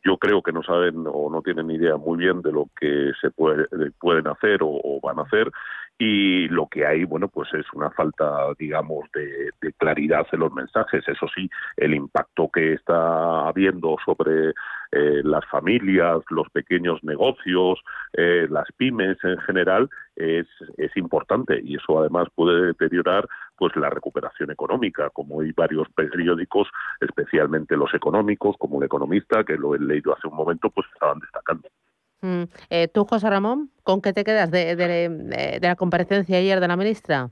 Speaker 18: Yo creo que no saben o no tienen idea muy bien de lo que se puede, eh, pueden hacer o, o van a hacer y lo que hay, bueno, pues es una falta, digamos, de, de claridad en los mensajes. Eso sí, el impacto que está habiendo sobre eh, las familias, los pequeños negocios, eh, las pymes en general es, es importante y eso además puede deteriorar pues la recuperación económica, como hay varios periódicos, especialmente los económicos, como el Economista, que lo he leído hace un momento, pues estaban destacando.
Speaker 1: Mm, eh, ¿Tú, José Ramón, con qué te quedas de, de- de- de la comparecencia ayer de la ministra?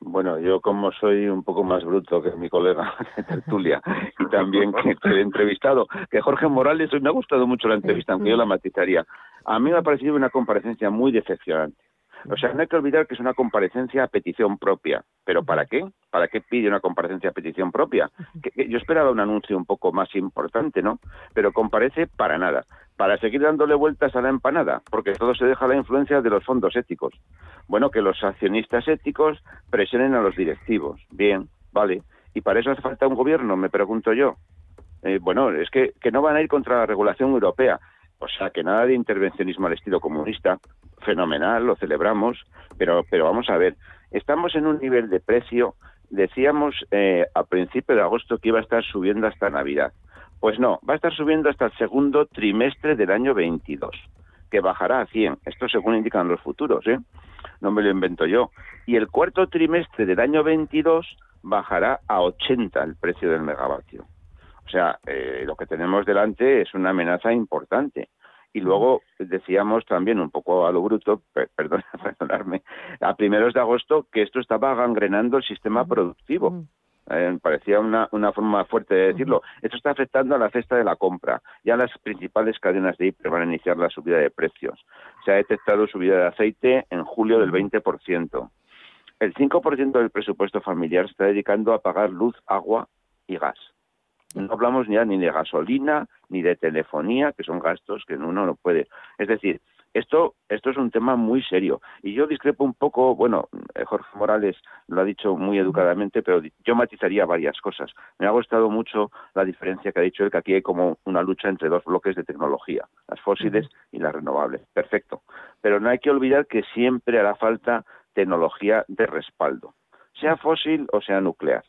Speaker 19: Bueno, yo como soy un poco más bruto que mi colega tertulia y también que te he entrevistado, que Jorge Morales, me ha gustado mucho la entrevista, aunque yo la matizaría. A mí me ha parecido una comparecencia muy decepcionante. O sea, no hay que olvidar que es una comparecencia a petición propia. ¿Pero para qué? ¿Para qué pide una comparecencia a petición propia? Que- que yo esperaba un anuncio un poco más importante, ¿no? Pero comparece para nada. Para seguir dándole vueltas a la empanada, porque todo se deja la influencia de los fondos éticos. Bueno, que los accionistas éticos presionen a los directivos. Bien, vale. ¿Y para eso hace falta un gobierno? Me pregunto yo. Eh, bueno, es que, que no van a ir contra la regulación europea. O sea, que nada de intervencionismo al estilo comunista. Fenomenal, lo celebramos, pero, pero vamos a ver, estamos en un nivel de precio, decíamos eh, a principio de agosto que iba a estar subiendo hasta Navidad. Pues no, va a estar subiendo hasta el segundo trimestre del año 22, que bajará a 100. Esto según indican los futuros, ¿eh? No me lo invento yo. Y el cuarto trimestre del año 22 bajará a 80 el precio del megavatio. O sea, eh, lo que tenemos delante es una amenaza importante. Y luego decíamos también un poco a lo bruto, per- perdón, perdonarme, a primeros de agosto que esto estaba gangrenando el sistema productivo. Eh, parecía una, una forma fuerte de decirlo. Esto está afectando a la cesta de la compra. Ya las principales cadenas de hiper van a iniciar la subida de precios. Se ha detectado subida de aceite en julio del 20%. El 5% del presupuesto familiar se está dedicando a pagar luz, agua y gas. No hablamos ya ni de gasolina ni de telefonía, que son gastos que uno no puede. Es decir, esto, esto es un tema muy serio. Y yo discrepo un poco, bueno, eh, Jorge Morales lo ha dicho muy educadamente, pero yo matizaría varias cosas. Me ha gustado mucho la diferencia que ha dicho él, que aquí hay como una lucha entre dos bloques de tecnología, las fósiles y las renovables. Perfecto. Pero no hay que olvidar que siempre hará falta tecnología de respaldo, sea fósil o sea nuclear.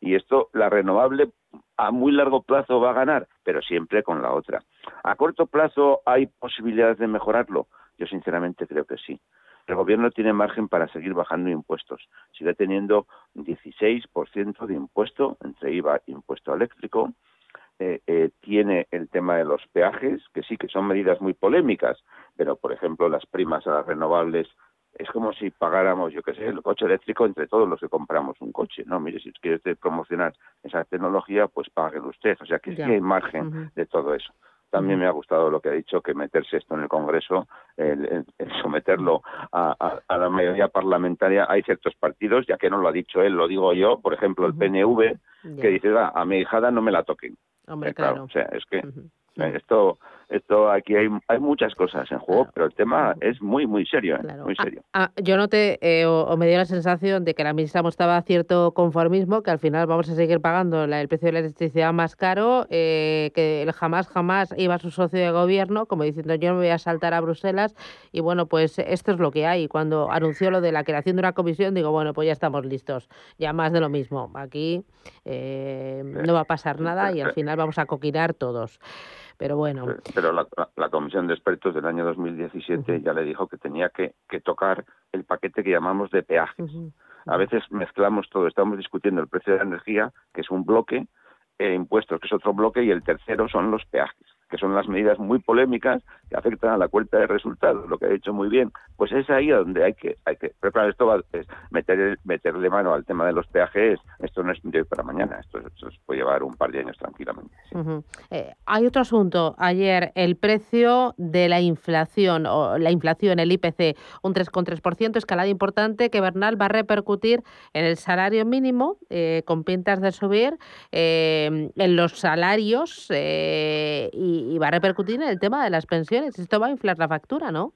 Speaker 19: Y esto, la renovable a muy largo plazo va a ganar, pero siempre con la otra. A corto plazo hay posibilidades de mejorarlo. Yo sinceramente creo que sí. El gobierno tiene margen para seguir bajando impuestos. Sigue teniendo 16% de impuesto entre IVA e impuesto eléctrico. Eh, eh, tiene el tema de los peajes, que sí que son medidas muy polémicas, pero por ejemplo las primas a las renovables es como si pagáramos, yo qué sé, el coche eléctrico entre todos los que compramos un coche. No, mire, si quiere usted promocionar esa tecnología, pues páguelo usted. O sea que sí hay margen de todo eso. También me ha gustado lo que ha dicho, que meterse esto en el Congreso, el, el- el someterlo a, a- a la mayoría parlamentaria. Hay ciertos partidos, ya que no lo ha dicho él, lo digo yo, por ejemplo, el PNV, que dice, "Va, a mi hijada no me la toquen.
Speaker 1: Hombre,
Speaker 19: Eh, claro,
Speaker 1: claro.
Speaker 19: o sea, es que eh, esto, esto aquí hay, hay muchas cosas en juego, pero el tema es muy, muy serio, ¿eh? muy serio.
Speaker 1: Ah, yo noté eh, o, o me dio la sensación de que la ministra mostraba cierto conformismo, que al final vamos a seguir pagando la- el precio de la electricidad más caro, eh, que él jamás, jamás iba a su socio de gobierno, como diciendo yo me voy a saltar a Bruselas, y bueno, pues esto es lo que hay. Cuando anunció lo de la creación de una comisión, digo, bueno, pues ya estamos listos, ya más de lo mismo. Aquí eh, no va a pasar nada y al final vamos a coquinar todos. Pero bueno.
Speaker 19: Pero la, la, Comisión de Expertos del año 2017 ya le dijo que tenía que, que tocar el paquete que llamamos de peajes. A veces mezclamos todo, estamos discutiendo el precio de la energía, que es un bloque, e impuestos, que es otro bloque, y el tercero son los peajes que son las medidas muy polémicas que afectan a la cuenta de resultados, lo que ha dicho muy bien, pues es ahí donde hay que, hay que preparar esto, va, es meter, meterle mano al tema de los peajes, esto no es de hoy para mañana, esto, se puede llevar un par de años tranquilamente.
Speaker 1: Eh, hay otro asunto, ayer el precio de la inflación, o la inflación, el IPC, un 3,3%, escalada importante que Bernal va a repercutir en el salario mínimo, eh, con pintas de subir, eh, en los salarios y y, va a repercutir en el tema de las pensiones. Esto va a inflar la factura, ¿no?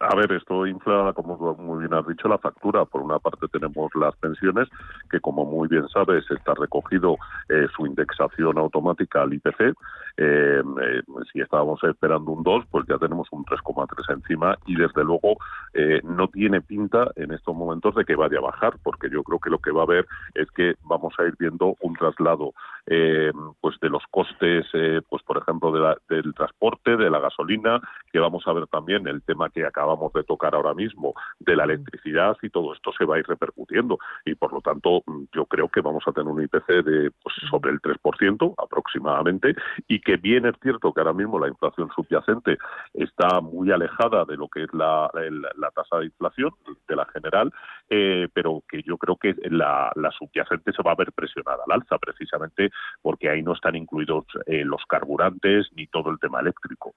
Speaker 18: A ver, esto infla, como muy bien has dicho, la factura. Por una parte tenemos las pensiones, que como muy bien sabes está recogido eh, su indexación automática al IPC. Eh, eh, si estábamos esperando un 2, pues ya tenemos un 3,3 encima y desde luego no tiene pinta en estos momentos de que vaya a bajar, porque yo creo que lo que va a haber es que vamos a ir viendo un traslado pues de los costes, pues por ejemplo, del transporte, de la gasolina, que vamos a ver también el tema que acabamos de tocar ahora mismo de la electricidad y todo esto se va a ir repercutiendo. Y por lo tanto mm, yo creo que vamos a tener un IPC de pues, sobre el 3% aproximadamente y que bien es cierto que ahora mismo la inflación subyacente está muy alejada de lo que es la, la tasa de inflación de la general, eh, pero que yo creo que la, la, subyacente se va a ver presionada al alza precisamente porque ahí no están incluidos eh, los carburantes ni todo el tema eléctrico.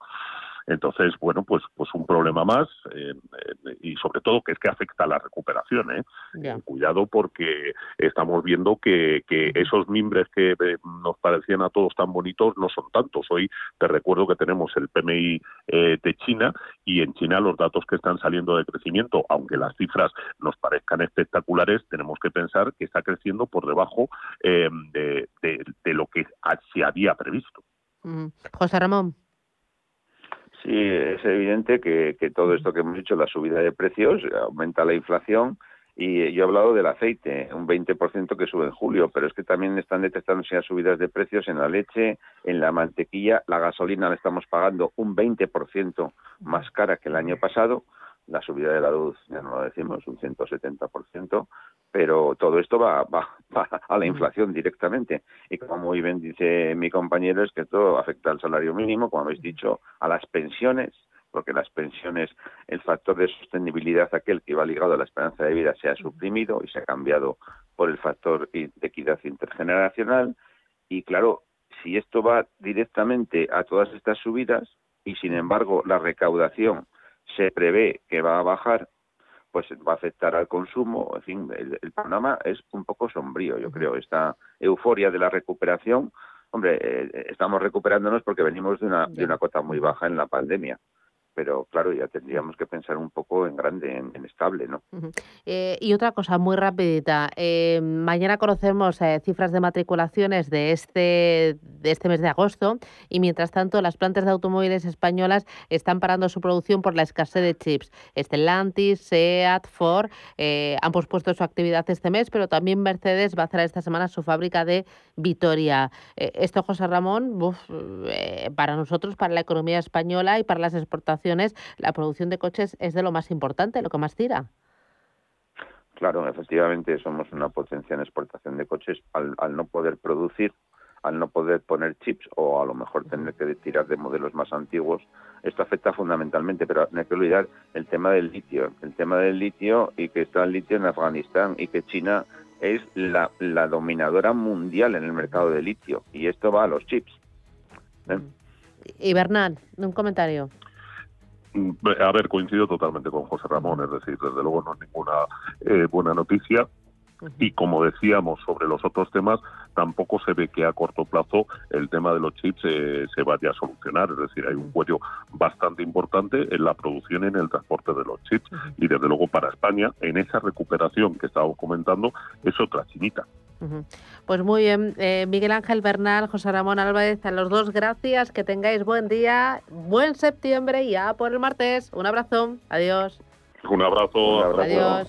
Speaker 18: Entonces, bueno, pues, pues un problema más eh, eh, y sobre todo que es que afecta a la recuperación. ¿eh? Cuidado porque estamos viendo que, que esos mimbres que nos parecían a todos tan bonitos no son tantos. Hoy te recuerdo que tenemos el PMI de China y en China los datos que están saliendo de crecimiento, aunque las cifras nos parezcan espectaculares, tenemos que pensar que está creciendo por debajo de, de, lo que se había previsto.
Speaker 1: José Ramón.
Speaker 19: Sí, es evidente que, que todo esto que hemos dicho, la subida de precios, aumenta la inflación. Y yo he hablado del aceite, un 20% que sube en julio, pero es que también están detectándose las subidas de precios en la leche, en la mantequilla, la gasolina la estamos pagando un 20% más cara que el año pasado la subida de la luz, ya no lo decimos, un 170%, pero todo esto va, va, a la inflación directamente. Y como muy bien dice mi compañero, es que esto afecta al salario mínimo, como habéis dicho, a las pensiones, porque las pensiones, el factor de sostenibilidad, aquel que iba ligado a la esperanza de vida, se ha suprimido y se ha cambiado por el factor de equidad intergeneracional. Y claro, si esto va directamente a todas estas subidas y sin embargo la recaudación se prevé que va a bajar, pues va a afectar al consumo. En fin, el, panorama es un poco sombrío, yo creo. Esta euforia de la recuperación, hombre, eh, estamos recuperándonos porque venimos de una, de una cota muy baja en la pandemia pero claro, ya tendríamos que pensar un poco en grande, en, estable, ¿no?
Speaker 1: Eh, y otra cosa muy rapidita, eh, mañana conocemos eh, cifras de matriculaciones de este, de este mes de agosto y mientras tanto las plantas de automóviles españolas están parando su producción por la escasez de chips. Stellantis, SEAT, Ford han pospuesto su actividad este mes, pero también Mercedes va a cerrar esta semana su fábrica de Vitoria. esto, José Ramón, para nosotros, para la economía española y para las exportaciones, la producción de coches es de lo más importante, lo que más tira.
Speaker 19: Claro, efectivamente somos una potencia en exportación de coches al, no poder producir, al no poder poner chips o a lo mejor tener que tirar de modelos más antiguos. Esto afecta fundamentalmente, pero no hay que olvidar el tema del litio, el tema del litio y que está el litio en Afganistán y que China es la, la dominadora mundial en el mercado de litio y esto va a los chips.
Speaker 1: ¿Eh? Y Bernal, un comentario.
Speaker 18: A ver, coincido totalmente con José Ramón, es decir, desde luego no es ninguna eh, buena noticia. Y como decíamos sobre los otros temas, tampoco se ve que a corto plazo el tema de los chips eh, se vaya a solucionar. Es decir, hay un cuello bastante importante en la producción y en el transporte de los chips. Y desde luego para España, en esa recuperación que estábamos comentando, es otra chinita.
Speaker 1: Pues muy bien, eh, Miguel Ángel Bernal, José Ramón Álvarez, a los dos gracias, que tengáis buen día, buen septiembre y ya por el martes. Un abrazo, adiós.
Speaker 18: Un abrazo.
Speaker 1: Adiós.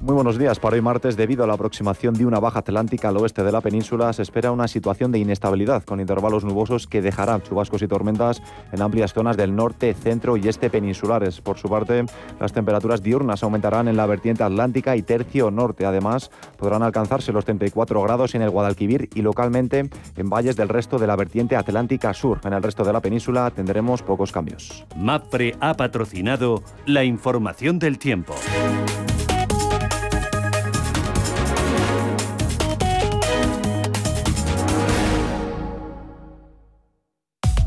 Speaker 12: Muy buenos días. Para hoy martes, debido a la aproximación de una baja atlántica al oeste de la península, se espera una situación de inestabilidad con intervalos nubosos que dejarán chubascos y tormentas en amplias zonas del norte, centro y este peninsulares. Por su parte, las temperaturas diurnas aumentarán en la vertiente atlántica y tercio norte. Además, podrán alcanzarse los 34 grados en el Guadalquivir y localmente en valles del resto de la vertiente atlántica sur. En el resto de la península tendremos pocos cambios.
Speaker 2: MAPFRE ha patrocinado la información del tiempo.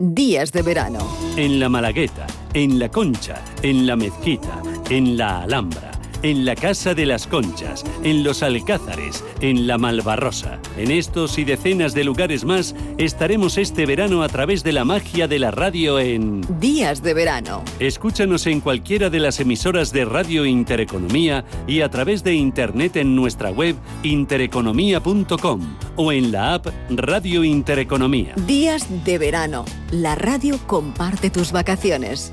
Speaker 3: Días de verano.
Speaker 2: En la Malagueta, en la Concha, en la Mezquita, en la Alhambra, en la Casa de las Conchas, en los Alcázares, en la Malvarrosa. En estos y decenas de lugares más estaremos este verano a través de la magia de la radio en
Speaker 3: Días de verano.
Speaker 2: Escúchanos en cualquiera de las emisoras de Radio Intereconomía y a través de internet en nuestra web intereconomía.com o en la app Radio Intereconomía.
Speaker 3: Días de verano. La radio comparte tus vacaciones.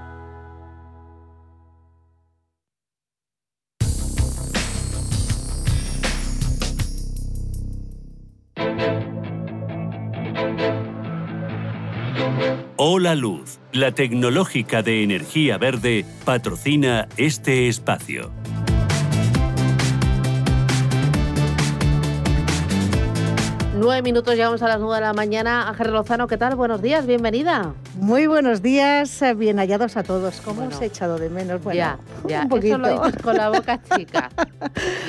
Speaker 2: Hola Luz, la tecnológica de energía verde, patrocina este espacio.
Speaker 1: Nueve minutos, llegamos a las nueve de la mañana. Ángel Lozano, ¿qué tal? Buenos días, bienvenida.
Speaker 20: Muy buenos días, eh, bien hallados a todos. ¿Cómo os he echado de menos? Bueno,
Speaker 1: ya, ya,
Speaker 20: un poquito.
Speaker 1: eso lo dices con la boca chica.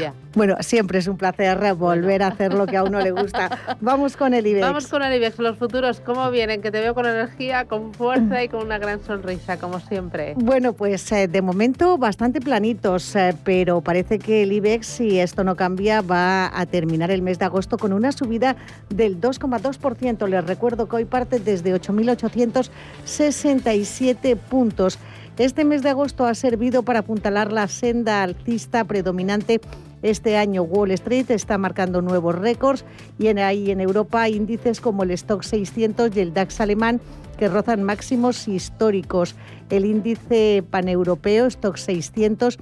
Speaker 1: ya.
Speaker 20: Bueno, siempre es un placer volver a hacer lo que a uno le gusta. Vamos con el IBEX.
Speaker 1: Vamos con el IBEX, los futuros, ¿cómo vienen? Que te veo con energía, con fuerza y con una gran sonrisa, como siempre.
Speaker 20: Bueno, pues eh, de momento bastante planitos, eh, pero parece que el IBEX, si esto no cambia, va a terminar el mes de agosto con una subida del 2,2%. Les recuerdo que hoy parte desde 8.867 puntos. Este mes de agosto ha servido para apuntalar la senda alcista predominante este año Wall Street está marcando nuevos récords y en, ahí en Europa índices como el Stock 600 y el DAX alemán que rozan máximos históricos. El índice paneuropeo Stock 600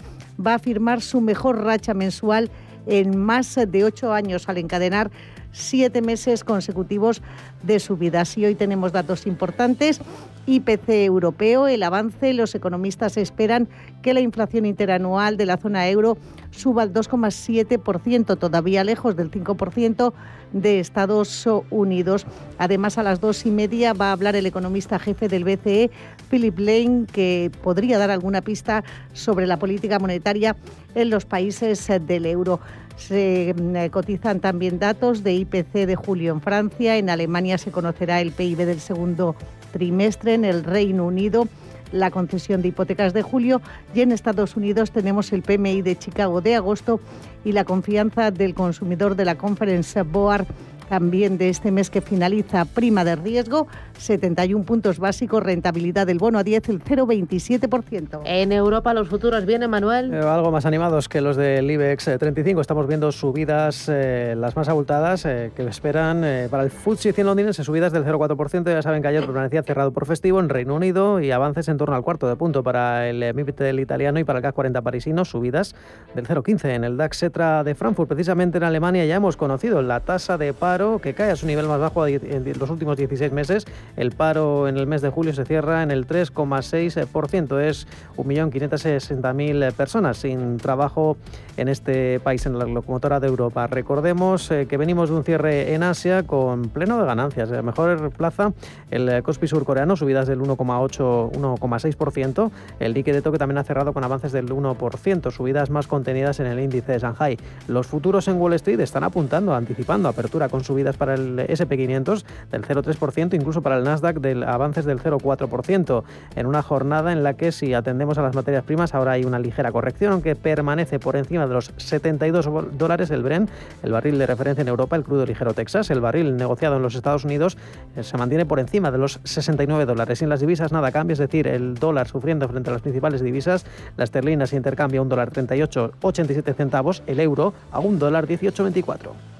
Speaker 20: va a firmar su mejor racha mensual en más de ocho años al encadenar siete meses consecutivos de subidas. Y hoy tenemos datos importantes. IPC europeo, el avance, los economistas esperan que la inflación interanual de la zona euro suba al 2,7%, todavía lejos del 5% de Estados Unidos. Además, a las dos y media va a hablar el economista jefe del BCE, Philip Lane, que podría dar alguna pista sobre la política monetaria en los países del euro. Se mm, cotizan también datos de IPC de julio en Francia, en Alemania se conocerá el PIB del segundo trimestre, en el Reino Unido la concesión de hipotecas de julio. Y en Estados Unidos tenemos el PMI de Chicago de agosto y la confianza del consumidor de la Conference Board también de este mes que finaliza prima de riesgo, 71 puntos básicos, rentabilidad del bono a 10, el 0,27%.
Speaker 1: En Europa los futuros vienen, Manuel.
Speaker 21: Eh, algo más animados que los del IBEX 35. Estamos viendo subidas eh, las más abultadas eh, que esperan para el FTSE 100 londinense, subidas del 0,4%. Ya saben que ayer permanecía cerrado por festivo en Reino Unido y avances en torno al cuarto de punto para el MIPT del italiano y para el CAC 40 parisino, subidas del 0,15 en el DAX Etra de Frankfurt. Precisamente en Alemania ya hemos conocido la tasa de paro
Speaker 4: paro que cae a su nivel más bajo en los últimos 16 meses. El paro en el mes de julio se cierra en el 3,6%. Es 1.560.000 personas sin trabajo en este país, en la locomotora de Europa. Recordemos eh, que venimos de un cierre en Asia con pleno de ganancias. mejor plaza el Kospi surcoreano, subidas del 1,8, 1,6%. El Nikkei de Tokio también ha cerrado con avances del 1%, subidas más contenidas en el índice de Shanghai. Los futuros en Wall Street están apuntando, anticipando apertura con subidas para el SP500 del 0,3%, incluso para el Nasdaq del avances del 0,4%, en una jornada en la que si atendemos a las materias primas ahora hay una ligera corrección, aunque permanece por encima de los 72 dólares el Bren, el barril de referencia en Europa, el crudo ligero Texas, el barril negociado en los Estados Unidos eh, se mantiene por encima de los 69 dólares. Sin las divisas nada cambia, es decir, el dólar sufriendo frente a las principales divisas, la esterlina se intercambia a un dólar 38,87 centavos, el euro a un dólar 18,24.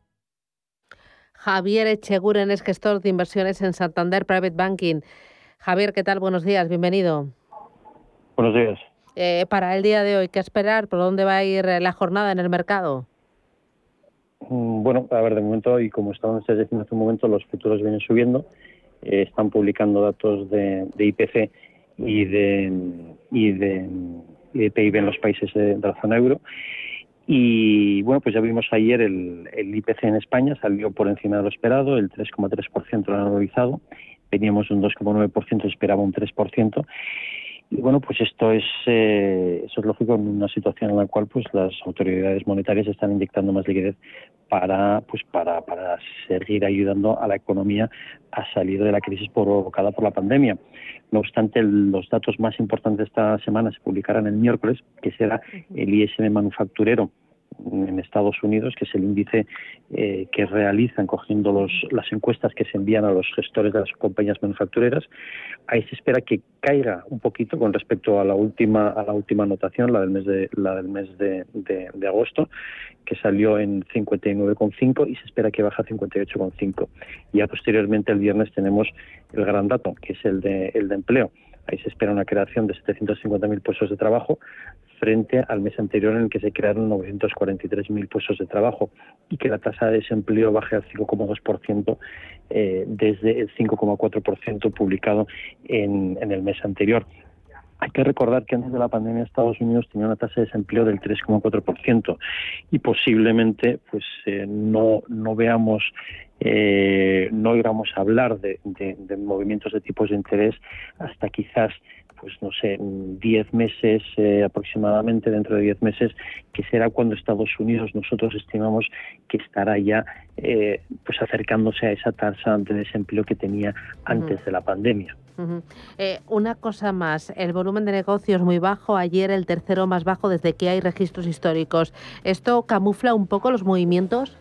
Speaker 1: Javier Echeguren es gestor de inversiones en Santander Private Banking. Javier, ¿qué tal? Buenos días, bienvenido.
Speaker 22: Buenos días.
Speaker 1: Eh, para el día de hoy, ¿qué esperar? ¿Por dónde va a ir la jornada en el mercado?
Speaker 22: Mm, bueno, a ver, de momento, y como estaban diciendo hace un momento, los futuros vienen subiendo. Eh, están publicando datos de, IPC y de, y de, PIB en los países de, la zona euro. Y bueno, pues ya vimos ayer el, IPC en España, salió por encima de lo esperado, el 3,3% lo han anualizado. Veníamos un 2,9%, esperaba un 3%. Y bueno, pues esto es, eh, eso es lógico en una situación en la cual pues las autoridades monetarias están inyectando más liquidez para, pues para, para seguir ayudando a la economía a salir de la crisis provocada por la pandemia. No obstante, los datos más importantes de esta semana se publicarán el miércoles, que será el ISM manufacturero en Estados Unidos, que es el índice eh, que realizan cogiendo los, las encuestas que se envían a los gestores de las compañías manufactureras. Ahí se espera que caiga un poquito con respecto a la última a la última anotación, la del mes de la del mes de, de, agosto, que salió en 59,5 y se espera que baje a 58,5. Y ya posteriormente el viernes tenemos el gran dato, que es el de el de empleo. Ahí se espera una creación de 750.000 puestos de trabajo frente al mes anterior en el que se crearon 943.000 puestos de trabajo y que la tasa de desempleo baje al 5,2% eh, desde el 5,4% publicado en, el mes anterior. Hay que recordar que antes de la pandemia Estados Unidos tenía una tasa de desempleo del 3,4% y posiblemente pues eh, no veamos eh, no oigamos hablar de, de, movimientos de tipos de interés hasta quizás pues no sé, 10 meses eh, aproximadamente, dentro de 10 meses, que será cuando Estados Unidos nosotros estimamos que estará ya eh, pues acercándose a esa tasa de desempleo que tenía antes de la pandemia.
Speaker 1: Eh, una cosa más, el volumen de negocios muy bajo, ayer el tercero más bajo desde que hay registros históricos. ¿Esto camufla un poco los movimientos?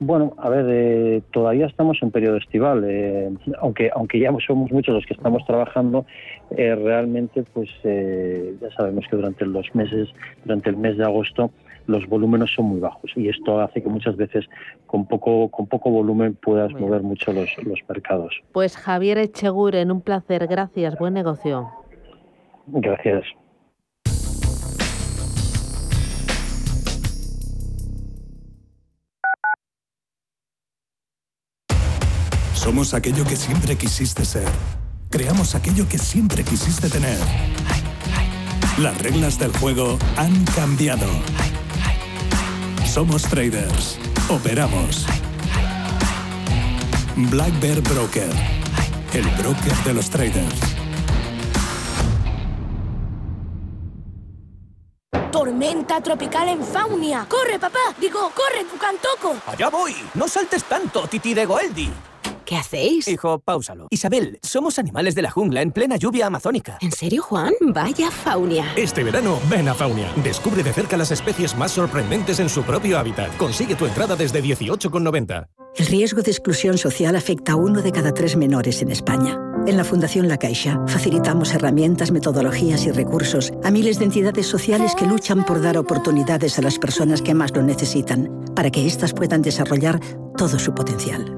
Speaker 22: Bueno, a ver, eh, todavía estamos en periodo estival, eh, aunque aunque ya somos muchos los que estamos trabajando, eh, realmente, pues ya sabemos que durante los meses, durante el mes de agosto, los volúmenes son muy bajos y esto hace que muchas veces con poco con poco volumen puedas mover mucho los, los mercados.
Speaker 1: Pues Javier Echeguren, un placer, gracias, buen negocio.
Speaker 22: Gracias.
Speaker 17: Somos aquello que siempre quisiste ser. Creamos aquello que siempre quisiste tener. Las reglas del juego han cambiado. Somos traders. Operamos. Black Bear Broker. El broker de los traders.
Speaker 23: Tormenta tropical en Faunia. ¡Corre, papá! Digo, corre, Tucantoco.
Speaker 7: Allá voy. No saltes tanto, Titi de Goeldi.
Speaker 24: ¿Qué hacéis?
Speaker 7: Hijo, páusalo. Isabel, somos animales de la jungla en plena lluvia amazónica.
Speaker 24: ¿En serio, Juan? Vaya faunia.
Speaker 25: Este verano, ven a Faunia. Descubre de cerca las especies más sorprendentes en su propio hábitat. Consigue tu entrada desde 18,90.
Speaker 26: El riesgo de exclusión social afecta a uno de cada tres menores en España. En la Fundación La Caixa facilitamos herramientas, metodologías y recursos a miles de entidades sociales que luchan por dar oportunidades a las personas que más lo necesitan, para que éstas puedan desarrollar todo su potencial.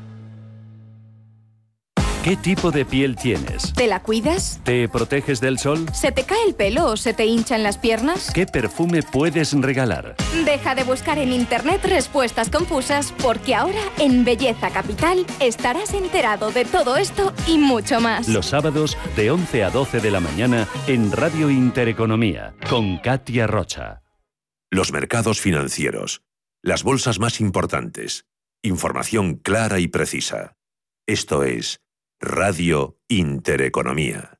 Speaker 2: ¿Qué tipo de piel tienes?
Speaker 27: ¿Te la cuidas?
Speaker 2: ¿Te proteges del sol?
Speaker 27: ¿Se te cae el pelo o se te hinchan las piernas?
Speaker 2: ¿Qué perfume puedes regalar?
Speaker 27: Deja de buscar en internet respuestas confusas porque ahora en Belleza Capital estarás enterado de todo esto y mucho más.
Speaker 2: Los sábados de 11 a 12 de la mañana en Radio Intereconomía con Katia Rocha.
Speaker 9: Los mercados financieros. Las bolsas más importantes. Información clara y precisa. Esto es Radio Intereconomía.